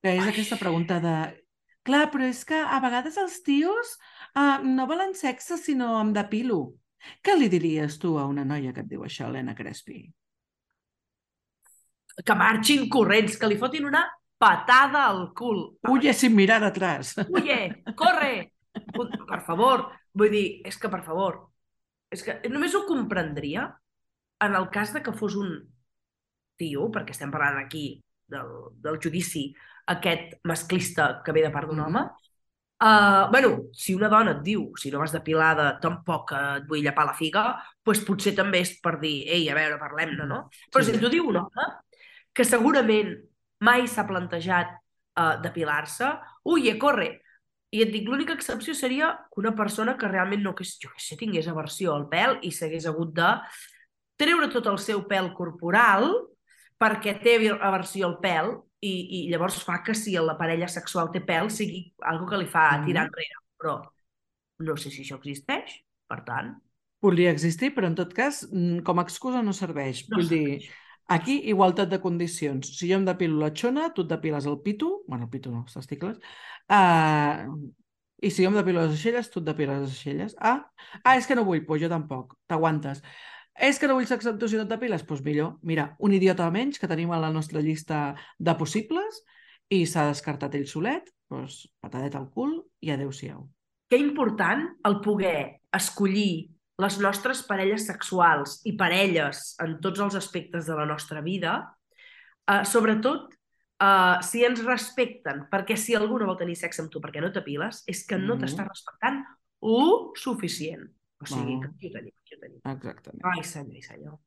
que és aquesta pregunta de clar, però és que a vegades els tios eh, no volen sexe si no em depilo. Què li diries tu a una noia que et diu això, Helena Crespi? Que marxin corrents, que li fotin una patada al cul. Huye sin mirar atrás. Huye, corre! Per favor, vull dir, és que per favor, és que només ho comprendria en el cas de que fos un tio, perquè estem parlant aquí del, del judici aquest masclista que ve de part d'un Mhm. home, Uh, bueno, si una dona et diu, si no vas depilada, tampoc et vull llepar la figa, doncs potser també és per dir, ei, a veure, parlem-ne, no? Però Sí. si t'ho diu un home que segurament mai s'ha plantejat uh, depilar-se, ui, eh, corre! I et dic, l'única excepció seria que una persona que realment no, que, jo què sé, tingués aversió al pèl i s'hagués hagut de treure tot el seu pèl corporal perquè té aversió al pèl i, i llavors fa que si la parella sexual té pèl sigui algo que li fa Mhm. tirar enrere. Però no sé si això existeix, per tant... Podria existir, però en tot cas, mm, com a excusa no serveix. No Vull dir, serveix. Aquí igualtat de condicions. Si jo em depilo la xona, tu et depiles el pitu, bueno, el pitu no, els testicles, uh, i si jo em depilo les aixelles, tu et depiles les aixelles. Ah, ah és que no vull, doncs jo tampoc, t'aguantes. És que no vull sexe si no et depiles? Doncs millor. Mira, un idiota menys que tenim a la nostra llista de possibles i s'ha descartat ell solet, doncs patadet al cul i adeu-siau. Que important el poder escollir les nostres parelles sexuals i parelles en tots els aspectes de la nostra vida, eh, sobretot eh, si ens respecten, perquè si algú no vol tenir sexe amb tu perquè no t'apiles, és que no Mhm. t'està respectant lo suficient. O sigui, Bueno. que aquí ho tenim, aquí ho tenim. Exactament. Ai, senyor senyor.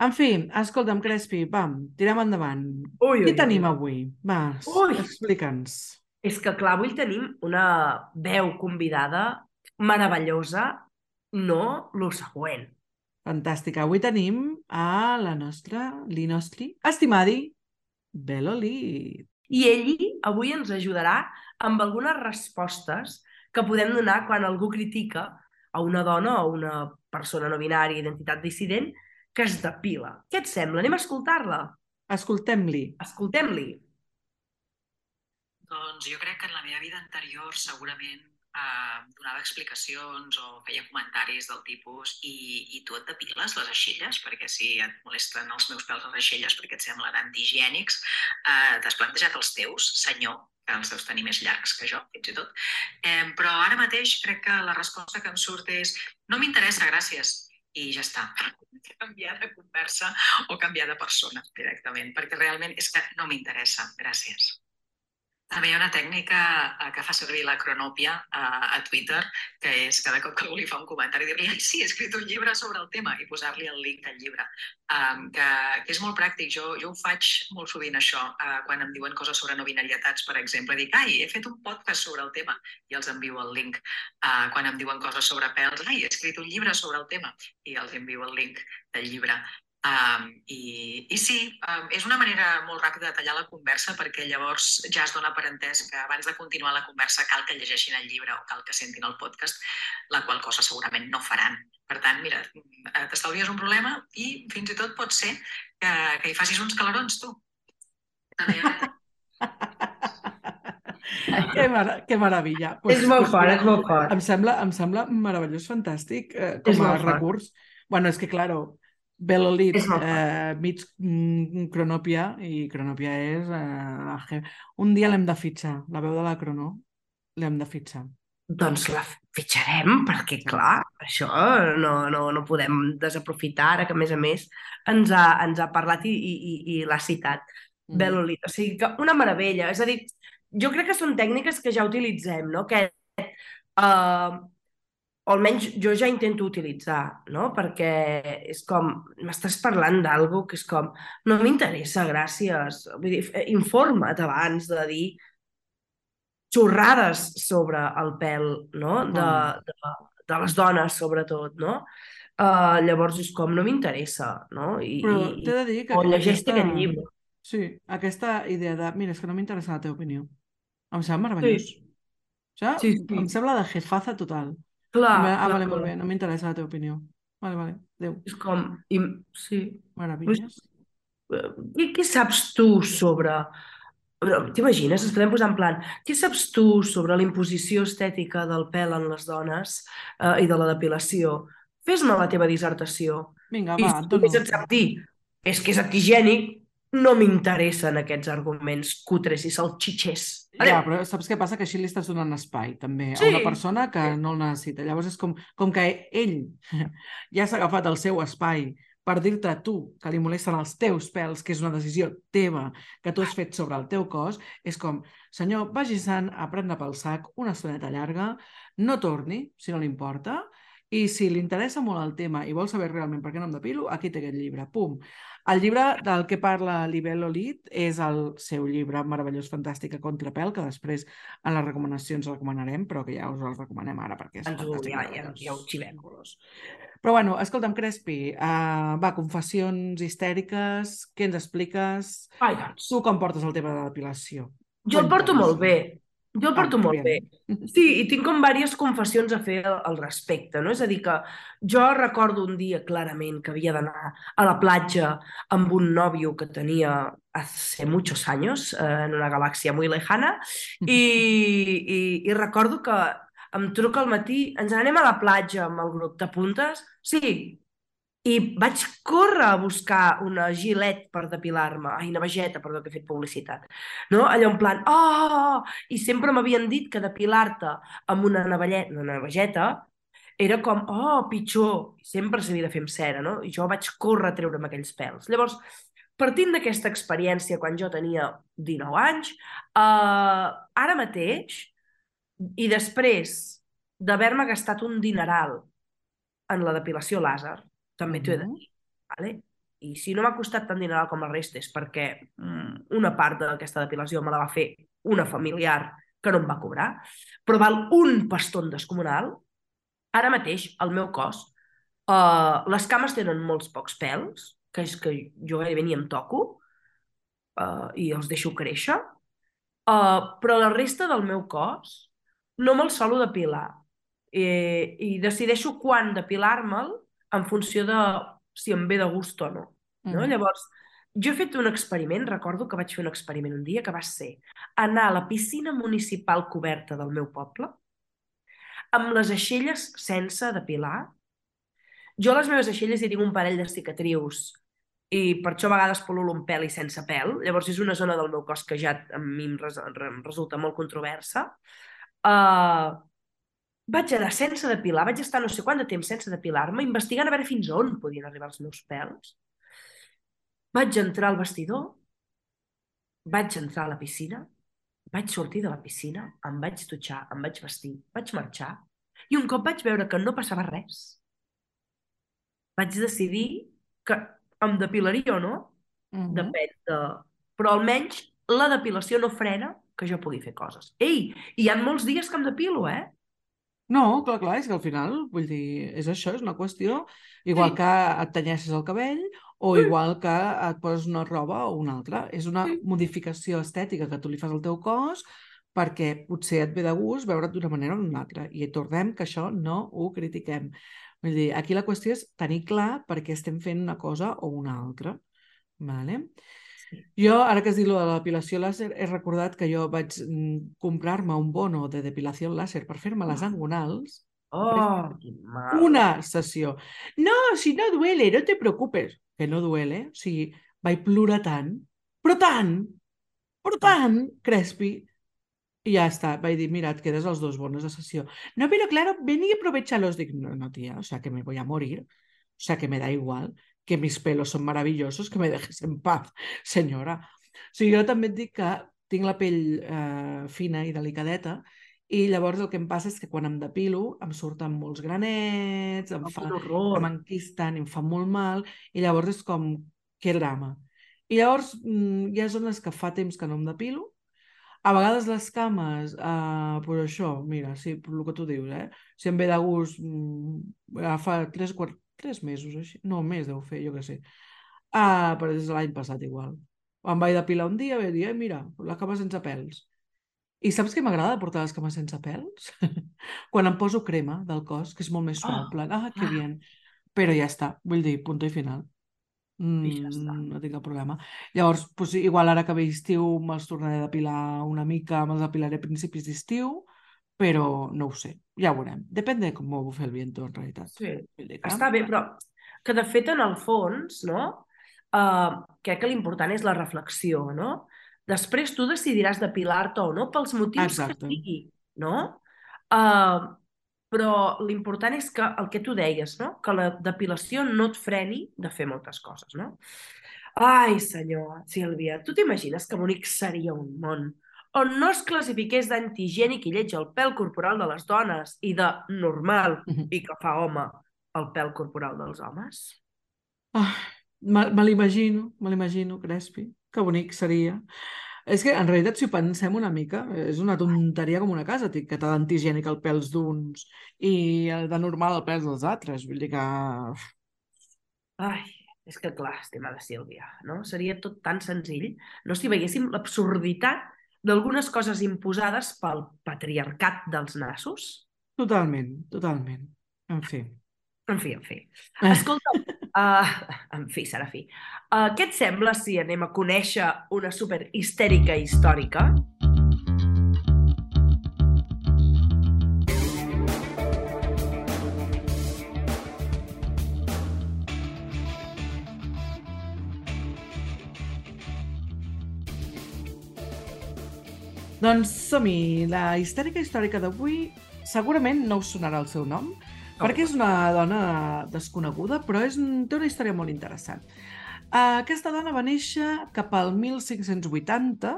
En fi, escolta'm, Crespi, vam, tirem endavant. Ui, Què tenim avui? Va, Ui. explica'ns. És que, clar, avui tenim una veu convidada meravellosa, no lo següent. Fantàstica. Avui tenim a la nostra, li nostri, estimadi, Beloli. I ell avui ens ajudarà amb algunes respostes que podem donar quan algú critica a una dona o una persona no binària, identitat dissident, que es depila. Què et sembla? Anem a escoltar-la. Escoltem-li. Escoltem-li. Doncs jo crec que en la meva vida anterior segurament eh, donava explicacions o feia comentaris del tipus i, i tu et depiles les aixelles perquè si et molesten els meus pèls les aixelles perquè et semblen antihigiènics, eh, t'has plantejat els teus, senyor, que els deus tenir més llargs que jo, fins i tot. Eh, però ara mateix crec que la resposta que em surt és no m'interessa, gràcies, i ja està. canviar de conversa o canviar de persona directament, perquè realment és que no m'interessa. Gràcies. També hi ha una tècnica eh, que fa servir la cronòpia a, a Twitter, que és cada cop que algú li fa un comentari dir-li ai, sí, he escrit un llibre sobre el tema i posar-li el link al llibre, um, que, que és molt pràctic. Jo, jo ho faig molt sovint això, uh, quan em diuen coses sobre no binarietats, per exemple, dic, ai, he fet un podcast sobre el tema i els envio el link. Uh, quan em diuen coses sobre pèls, ai, he escrit un llibre sobre el tema i els envio el link del llibre. Um, i, I sí, um, és una manera molt ràpida de tallar la conversa perquè llavors ja es dona per entès que abans de continuar la conversa cal que llegeixin el llibre o cal que sentin el podcast, la qual cosa segurament no faran. Per tant, mira, eh, t'estalvies un problema i fins i tot pot ser que, que hi facis uns calarons, tu. que, mar que meravella. Pues, és molt fort, és molt fort. Em sembla, em sembla meravellós, fantàstic, eh, com a recurs. Fort. Bueno, és que, claro, Belolit, eh, mig mm, Cronòpia, i Cronòpia és... Eh, un dia l'hem de fitxar, la veu de la Crono, l'hem de fitxar. Doncs la fitxarem, perquè clar, això no, no, no podem desaprofitar ara que a més a més ens ha, ens ha parlat i, i, i l'ha citat. Mm. Belolit, o sigui que una meravella. És a dir, jo crec que són tècniques que ja utilitzem, no? Que uh, o almenys jo ja intento utilitzar, no? Perquè és com, m'estàs parlant d'algú que és com, no m'interessa, gràcies. Vull dir, informa't abans de dir xorrades sobre el pèl, no? De, de, de les dones, sobretot, no? Uh, llavors és com, no m'interessa, no? I, Però t'he de dir que... O llegeix aquesta... aquest llibre. Sí, aquesta idea de, mira, és que no m'interessa la teva opinió. Em sembla meravellós. Sí. sí, sí. Em sembla de jefaza total. Clar, ah, clar, vale, clar. molt bé, no m'interessa la teva opinió. Vale, vale, adéu. És com... I, sí. Meravelles. I què saps tu sobre... T'imagines? Ens podem posar en plan, què saps tu sobre la imposició estètica del pèl en les dones eh, i de la depilació? Fes-me la teva dissertació. Vinga, I va, si només et sap dir és que és antigènic, no m'interessen aquests arguments cutres i salxitxers. Ja, però saps què passa? Que així li estàs donant espai, també, sí. a una persona que no el necessita. Llavors és com, com que ell ja s'ha agafat el seu espai per dir-te a tu que li molesten els teus pèls, que és una decisió teva que tu has fet sobre el teu cos, és com, senyor, vagi sant a prendre pel sac una estoneta llarga, no torni, si no li importa, i si li interessa molt el tema i vol saber realment per què no em depilo, aquí té aquest llibre. Pum. El llibre del que parla Libel Olit és el seu llibre meravellós, fantàstic, a contrapèl, que després en les recomanacions recomanarem, però que ja us el recomanem ara perquè és Ens fantàstic. Ja, ja, ja ho xivem. Però bueno, escolta'm, Crespi, uh, va, confessions histèriques, què ens expliques? Ai, doncs. Tu com portes el tema de la depilació? Jo el porto molt bé. Jo el porto ah, molt bé. Sí, i tinc com diverses confessions a fer al, respecte, no? És a dir, que jo recordo un dia clarament que havia d'anar a la platja amb un nòvio que tenia hace muchos años, eh, en una galàxia muy lejana, i, i, i recordo que em truca al matí, ens anem a la platja amb el grup de puntes? Sí, i vaig córrer a buscar una gilet per depilar-me, ai, navegeta, perdó, que he fet publicitat, no? Allò en plan, oh! I sempre m'havien dit que depilar-te amb una navegeta, una navegeta era com, oh, pitjor, sempre s'havia de fer amb cera, no? I jo vaig córrer a treure'm aquells pèls. Llavors, partint d'aquesta experiència quan jo tenia 19 anys, eh, ara mateix, i després d'haver-me gastat un dineral en la depilació làser, també t'ho he de dir. Vale? I si no m'ha costat tant dineral com la resta és perquè mm, una part d'aquesta depilació me la va fer una familiar que no em va cobrar, però val un paston descomunal. Ara mateix, el meu cos, uh, les cames tenen molts pocs pèls, que és que jo gairebé ni em toco, uh, i els deixo créixer, uh, però la resta del meu cos no me'l solo depilar. I, i decideixo quan depilar-me'l en funció de si em ve de gust o no. no? Mm. Llavors, jo he fet un experiment, recordo que vaig fer un experiment un dia que va ser anar a la piscina municipal coberta del meu poble amb les aixelles sense depilar. Jo a les meves aixelles hi tinc un parell de cicatrius i per això a vegades pol·lulo un pèl i sense pèl. Llavors és una zona del meu cos que ja a mi em, res, em resulta molt controversa. Uh, vaig anar sense depilar, vaig estar no sé quant de temps sense depilar-me, investigant a veure fins on podien arribar els meus pèls. Vaig entrar al vestidor, vaig entrar a la piscina, vaig sortir de la piscina, em vaig dutxar, em vaig vestir, vaig marxar, i un cop vaig veure que no passava res, vaig decidir que em depilaria o no, Mhm. depèn de... Però almenys la depilació no frena que jo pugui fer coses. Ei, hi ha molts dies que em depilo, eh? No, clar, clar, és que al final, vull dir, és això, és una qüestió, igual Sí. que et tenyeixes el cabell o Sí. igual que et poses una roba o una altra. És una Sí. modificació estètica que tu li fas al teu cos perquè potser et ve de gust veure't d'una manera o d'una altra. I tornem que això no ho critiquem. Vull dir, aquí la qüestió és tenir clar per què estem fent una cosa o una altra. Vale? Jo, ara que has dit lo de la depilació làser, he recordat que jo vaig mm, comprar-me un bono de depilació làser per fer-me les Ah. angonals Oh, una sessió. No, si no duele, no te preocupes. Que no duele. O sigui, vaig plorar tant, però tant, però tant, Crespi. I ja està, vaig dir, mira, et quedes els dos bonos de sessió. No, però claro, ven y aprovechalos. Dic, no, no, tía, o sea, que me voy a morir. O sea, que me da igual, que mis pelos son maravillosos, que me dejes en paz, senyora. O sigui, jo també et dic que tinc la pell eh, fina i delicadeta i llavors el que em passa és que quan em depilo em surten molts granets, em Oh, fa m'enquisten em fa molt mal i llavors és com, que drama. I llavors mm, hi ha zones que fa temps que no em depilo, a vegades les cames, eh, pues això, mira, sí, el que tu dius, eh? Si em ve de gust, mm, ja fa tres, quart, tres mesos, així. no, més deu fer, jo què sé. Ah, però des de l'any passat igual. Em vaig depilar un dia i vaig dir, eh, mira, la cama sense pèls. I saps què m'agrada portar les cames sense pèls? Quan em poso crema del cos, que és molt més suau, Ah, plan, ah, que ah. bien. Però ja està, vull dir, punto i final. I ja està. Mm, no tinc cap problema. Llavors, doncs, igual ara que ve estiu me'ls tornaré a depilar una mica, me'ls depilaré a principis d'estiu, però no ho sé, ja ho veurem. Depèn de com ho fer el viento, en realitat. Sí, està bé, però que de fet en el fons, no? Uh, crec que l'important és la reflexió, no? Després tu decidiràs depilar-te o no pels motius Exacte. que sigui, no? Uh, però l'important és que el que tu deies, no? Que la depilació no et freni de fer moltes coses, no? Ai, senyor, Sílvia, tu t'imagines que bonic seria un món on no es classifiqués d'antigènic i lleig el pèl corporal de les dones i de normal Mhm. i que fa home el pèl corporal dels homes? Ah, me me l'imagino, me l'imagino, Crespi. Que bonic seria. És que, en realitat, si ho pensem una mica, és una tonteria com una casa, que t'ha d'antigènic el pèls d'uns i el de normal el pèls dels altres. Vull dir que... Ai, és que clar, estimada Sílvia, no? Seria tot tan senzill, no? Si veiéssim l'absurditat d'algunes coses imposades pel patriarcat dels nassos. Totalment, totalment. En fi. En fi, en fi. Escolta, uh, en fi, Serafí, uh, què et sembla si anem a conèixer una super histèrica històrica? Doncs som-hi. La histèrica històrica d'avui segurament no us sonarà el seu nom, No. perquè és una dona desconeguda, però és, té una història molt interessant. Uh, aquesta dona va néixer cap al 1580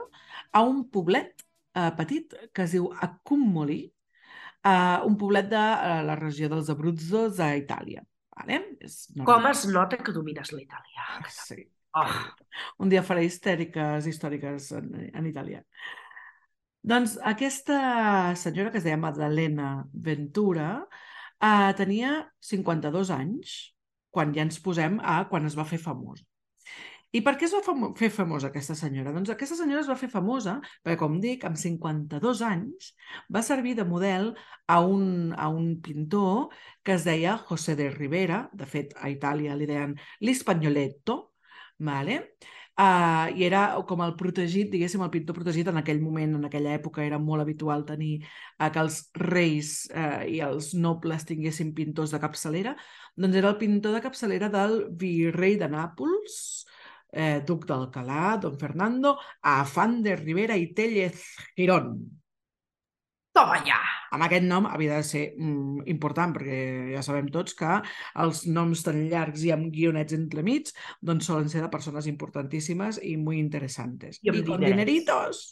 a un poblet uh, petit que es diu Accumoli, uh, un poblet de uh, la regió dels Abruzzos a Itàlia. Vale? És Com es nota que domines l'italià? Sí. Oh, Un dia faré histèriques històriques en, en italià. Doncs aquesta senyora que es deia Maddalena Ventura eh, tenia 52 anys quan ja ens posem a quan es va fer famosa. I per què es va famo fer famosa aquesta senyora? Doncs aquesta senyora es va fer famosa perquè, com dic, amb 52 anys va servir de model a un, a un pintor que es deia José de Rivera, de fet a Itàlia li deien l'Espagnoletto, vale? Uh, i era com el protegit, diguéssim, el pintor protegit en aquell moment, en aquella època era molt habitual tenir uh, que els reis uh, i els nobles tinguessin pintors de capçalera, doncs era el pintor de capçalera del virrei de Nàpols, eh, duc d'Alcalà, don Fernando, Afán de Rivera i Tellez Girón. Toma ja! Amb aquest nom havia de ser mm, important, perquè ja sabem tots que els noms tan llargs i amb guionets entremig doncs solen ser de persones importantíssimes i molt interessantes. I amb con dinerets. dineritos.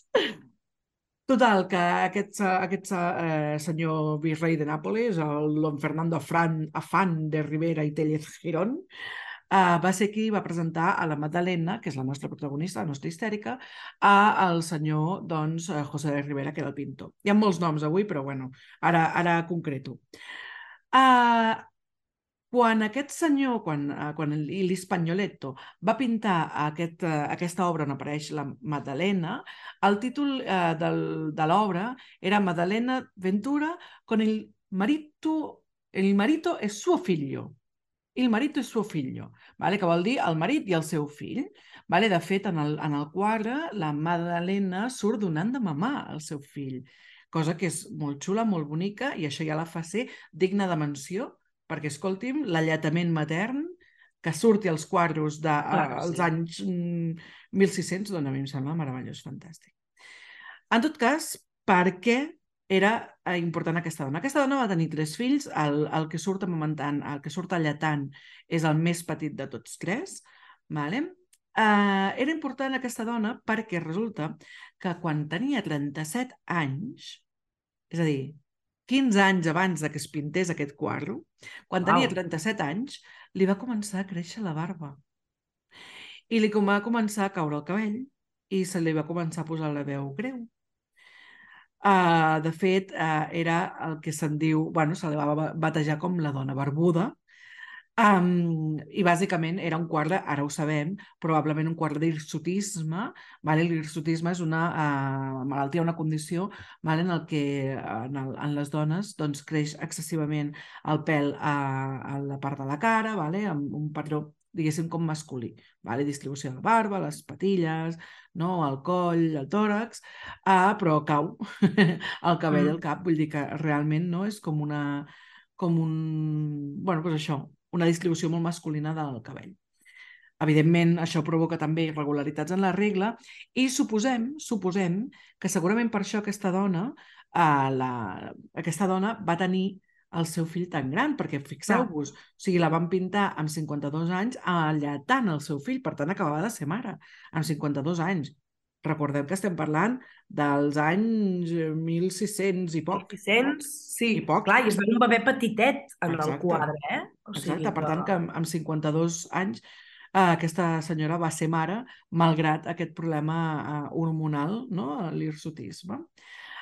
Total, que aquest, aquest eh, senyor virrei de Nàpoles, el don Fernando Afran, Afán de Rivera i Tellez Girón, eh, va ser qui va presentar a la Magdalena, que és la nostra protagonista, la nostra histèrica, a el senyor doncs, eh, José de Rivera, que era el pintor. Hi ha molts noms avui, però bueno, ara, ara concreto. Uh, quan aquest senyor, quan, uh, quan l'Espagnoletto va pintar aquest, aquesta obra on apareix la Madalena, el títol uh, del, de l'obra era Madalena Ventura con el marito, el marito es suo figlio. Il marito es suo figlio, vale? que vol dir el marit i el seu fill. Vale? De fet, en el, en el quadre, la Madalena surt donant de mamar al seu fill cosa que és molt xula, molt bonica, i això ja la fa ser digna de menció, perquè, escolti'm, l'alletament matern que surti als quadros dels de, Clar, sí. anys 1600, doncs a mi em sembla meravellós, fantàstic. En tot cas, per què era eh, important aquesta dona? Aquesta dona va tenir tres fills, el, el que surt amamentant, el que surt alletant és el més petit de tots tres, vale? Uh, era important aquesta dona perquè resulta que quan tenia 37 anys, és a dir, 15 anys abans de que es pintés aquest quadre, quan wow. tenia 37 anys, li va començar a créixer la barba. I li va començar a caure el cabell i se li va començar a posar la veu greu. Uh, de fet, uh, era el que se'n diu, bueno, se li va batejar com la dona barbuda, Um, I bàsicament era un quadre, ara ho sabem, probablement un quadre d'hirsutisme. Vale? L'hirsutisme és una uh, malaltia, una condició vale? en el que en, el, en les dones doncs, creix excessivament el pèl a, a la part de la cara, vale? amb un patró diguéssim com masculí, vale? distribució de la barba, les patilles, no? el coll, el tòrax, uh, però cau el cabell mm. al cap, vull dir que realment no és com una com un... bueno, doncs això, una distribució molt masculina del cabell. Evidentment, això provoca també irregularitats en la regla i suposem, suposem que segurament per això aquesta dona, eh, la, aquesta dona va tenir el seu fill tan gran, perquè fixeu-vos, o sigui, la van pintar amb 52 anys allatant el seu fill, per tant acabava de ser mare, amb 52 anys. Recordem que estem parlant dels anys 1600 i poc. 1600, sí. I poc. Clar, i es veu un bebè petitet en Exacte. el quadre, eh? O sigui Exacte, per tant que amb, amb 52 anys eh, aquesta senyora va ser mare malgrat aquest problema eh, hormonal, no? l'hirsutisme.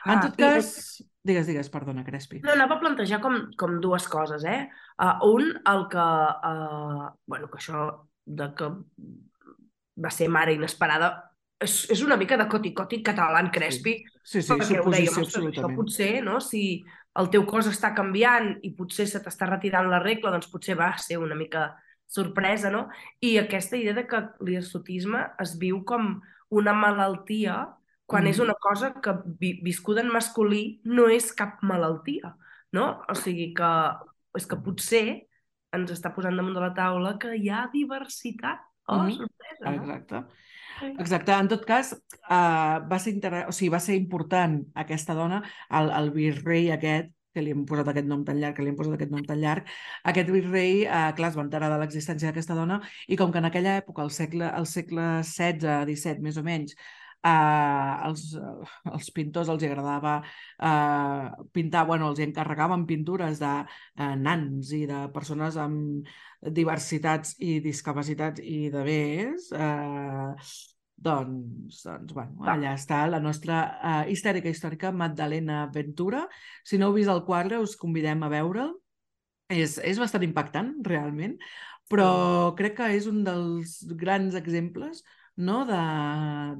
Ah, en tot cas... I... Digues, digues, perdona, Crespi. No, anava a plantejar com, com dues coses, eh? Uh, un, el que... Uh, bueno, que això de que va ser mare inesperada és, és una mica de coti-coti català crespi, sí, sí, sí perquè ho dèiem, això potser, no? si el teu cos està canviant i potser se t'està retirant la regla, doncs potser va ser una mica sorpresa, no? I aquesta idea de que l'hirsutisme es viu com una malaltia quan mm. és una cosa que vi viscuda en masculí no és cap malaltia, no? O sigui que és que potser ens està posant damunt de la taula que hi ha diversitat. Oh, mm sorpresa, no? Exacte. Exacte. En tot cas, uh, va, ser inter... o sigui, va ser important aquesta dona, el, el virrei aquest, que li hem posat aquest nom tan llarg, que li hem posat aquest nom tan llarg, aquest virrei, eh, clar, es va enterar de l'existència d'aquesta dona i com que en aquella època, al segle, al segle XVI-XVII, més o menys, eh, els, els pintors els agradava eh, pintar, bueno, els encarregaven pintures de eh, nans i de persones amb diversitats i discapacitats i de més, eh, doncs, doncs bueno, allà està la nostra uh, histèrica històrica Magdalena Ventura. Si no heu vist el quadre, us convidem a veure'l. És, és bastant impactant, realment, però crec que és un dels grans exemples no? de,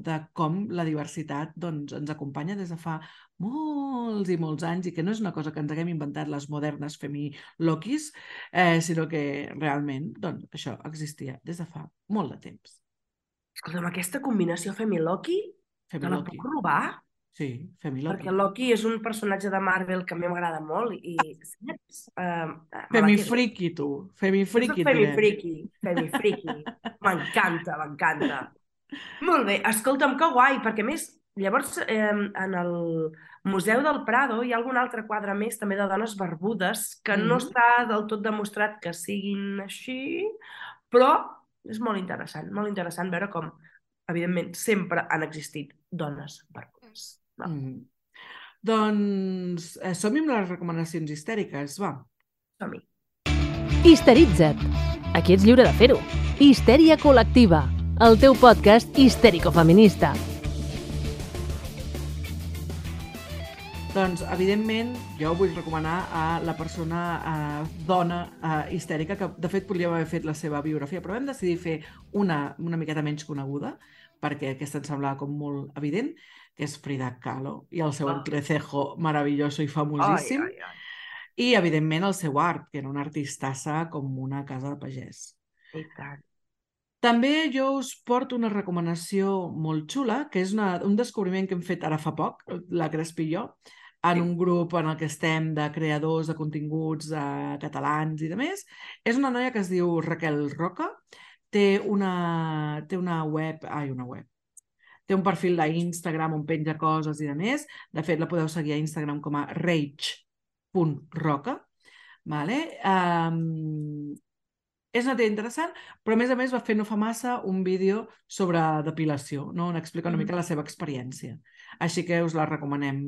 de com la diversitat doncs, ens acompanya des de fa molts i molts anys i que no és una cosa que ens haguem inventat les modernes femiloquis, eh, sinó que realment doncs, això existia des de fa molt de temps. Escolta'm, aquesta combinació Femi-Loki, te la puc robar? Sí, Femi-Loki. Perquè Loki és un personatge de Marvel que a mi m'agrada molt i, saps? Uh, Femi-friki, tu. Femi-friki. Femi-friki. Femi-friki. m'encanta, m'encanta. Molt bé, escolta'm, que guai, perquè més, llavors eh, en el Museu del Prado hi ha algun altre quadre més també de dones barbudes que mm -hmm. no mm-hmm. està del tot demostrat que siguin així, però és molt interessant, molt interessant veure com, evidentment, sempre han existit dones barbudes. No? Mm. Doncs eh, som-hi amb les recomanacions histèriques, va. Som-hi. Histeritza't. Aquí ets lliure de fer-ho. Histèria col·lectiva. El teu podcast histèrico-feminista. Doncs, evidentment, jo vull recomanar a la persona eh, dona eh, histèrica, que de fet podríem haver fet la seva biografia, però vam decidir fer una una miqueta menys coneguda, perquè aquesta ens semblava com molt evident, que és Frida Kahlo, i el seu Ah. entrecejo maravilloso i famosíssim, Ai, ai, ai. i, evidentment, el seu art, que era una artistassa com una casa de pagès. I tant. També jo us porto una recomanació molt xula, que és una, un descobriment que hem fet ara fa poc, la Crespi i jo, en un grup en el que estem de creadors de continguts eh, catalans i de més. És una noia que es diu Raquel Roca, té una, té una web, ai, una web, té un perfil d'Instagram on penja coses i de més. De fet, la podeu seguir a Instagram com a rage.roca. Vale? Um, és una tia interessant, però a més a més va fer no fa massa un vídeo sobre depilació, no? on explica una Mhm. mica la seva experiència. Així que us la recomanem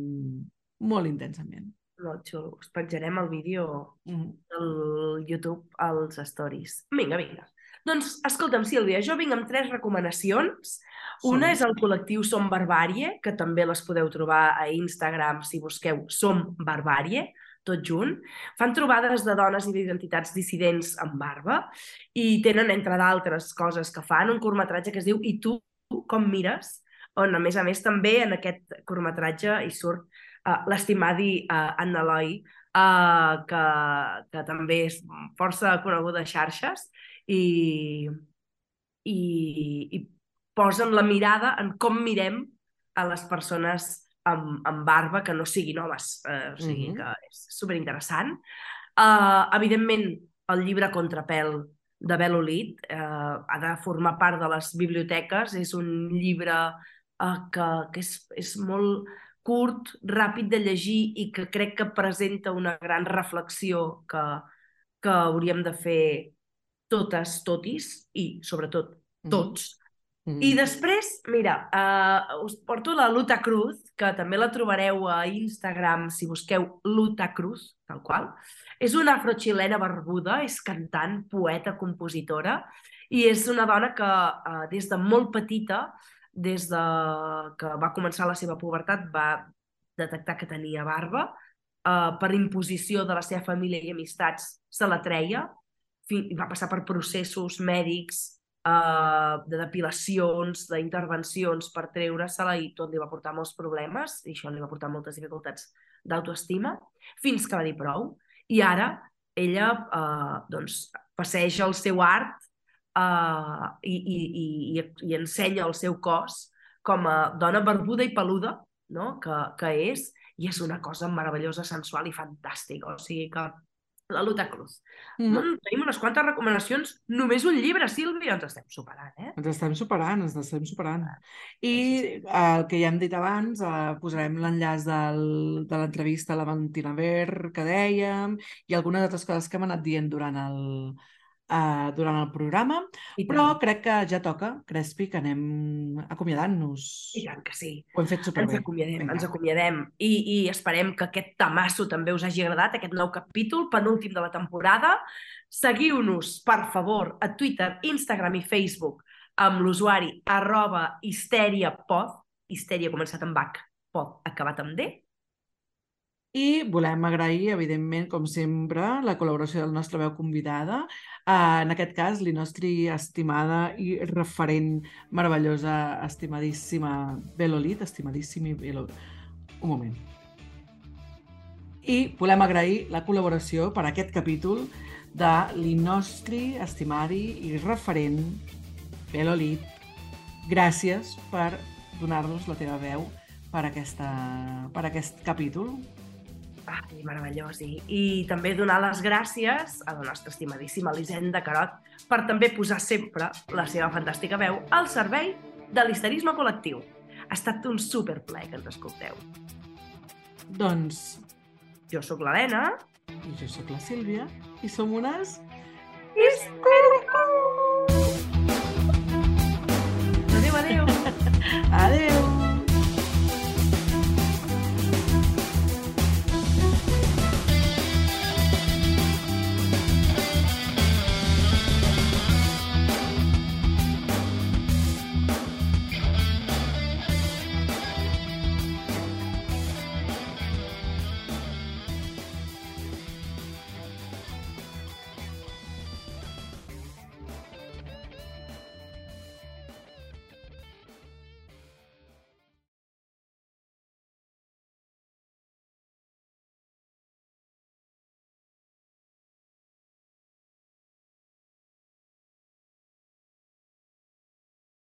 molt intensament. Molt xulo. Us penjarem el vídeo Mm. del YouTube als stories. Vinga, vinga. Doncs, escolta'm, Sílvia, jo vinc amb tres recomanacions. Una Som-hi. és el col·lectiu Som Barbàrie, que també les podeu trobar a Instagram si busqueu Som Barbàrie, tot junt. Fan trobades de dones i d'identitats dissidents amb barba i tenen, entre d'altres coses que fan, un curtmetratge que es diu I tu com mires? on, a més a més, també en aquest curtmetratge hi surt uh, l'estimadi uh, Anna Eloi, uh, que, que també és força coneguda a xarxes i, i, i posen la mirada en com mirem a les persones amb, amb barba que no siguin homes. Eh, o sigui Mhm. que és superinteressant. Uh, evidentment, el llibre Contrapèl de Belolit eh, ha de formar part de les biblioteques. És un llibre eh, que, que és, és molt curt, ràpid de llegir i que crec que presenta una gran reflexió que, que hauríem de fer totes, totis i, sobretot, tots. Mm. I després, mira, uh, us porto la Luta Cruz, que també la trobareu a Instagram si busqueu Luta Cruz, tal qual. És una afroxilena barbuda, és cantant, poeta, compositora, i és una dona que uh, des de molt petita, des de que va començar la seva pubertat, va detectar que tenia barba, uh, per imposició de la seva família i amistats se la treia, va passar per processos mèdics, uh, de depilacions, d'intervencions per treure-se-la i tot li va portar molts problemes i això li va portar moltes dificultats d'autoestima, fins que va dir prou. I ara ella uh, doncs, passeja el seu art uh, i, i, i, i, ensenya el seu cos com a dona barbuda i peluda no? que, que és, i és una cosa meravellosa, sensual i fantàstica. O sigui que la Luta Cruz. Mm. Mm, tenim unes quantes recomanacions. Només un llibre, Sílvia, ens estem superant, eh? Ens estem superant, ens estem superant. I Sí, eh, el que ja hem dit abans, eh, posarem l'enllaç de l'entrevista a la Valentina Ver que dèiem i algunes altres coses que hem anat dient durant el, eh, durant el programa, I però tant, crec que ja toca, Crespi, que anem acomiadant-nos. i tant que sí. Ho hem fet Ens superbé. acomiadem, Vinga. ens acomiadem. I, I esperem que aquest tamasso també us hagi agradat, aquest nou capítol, penúltim de la temporada. Seguiu-nos, per favor, a Twitter, Instagram i Facebook amb l'usuari arroba histeriapod, histèria començat amb H, pod acabat amb D, I volem agrair, evidentment, com sempre, la col·laboració del nostre veu convidada, eh, en aquest cas, la nostra estimada i referent meravellosa, estimadíssima Belolit, estimadíssima Belo... Un moment. I volem agrair la col·laboració per a aquest capítol de l'Inostri, estimari i referent Belolit. Gràcies per donar-nos la teva veu per, aquesta, per aquest capítol. Ai, meravellós. I, I també donar les gràcies a la nostra estimadíssima Elisenda Carot per també posar sempre la seva fantàstica veu al servei de l'histerisme col·lectiu. Ha estat un superplaer que ens escolteu. Doncs... Jo sóc l'Helena. I jo sóc la Sílvia. I som unes... Histerisme! Adéu, adéu! adéu!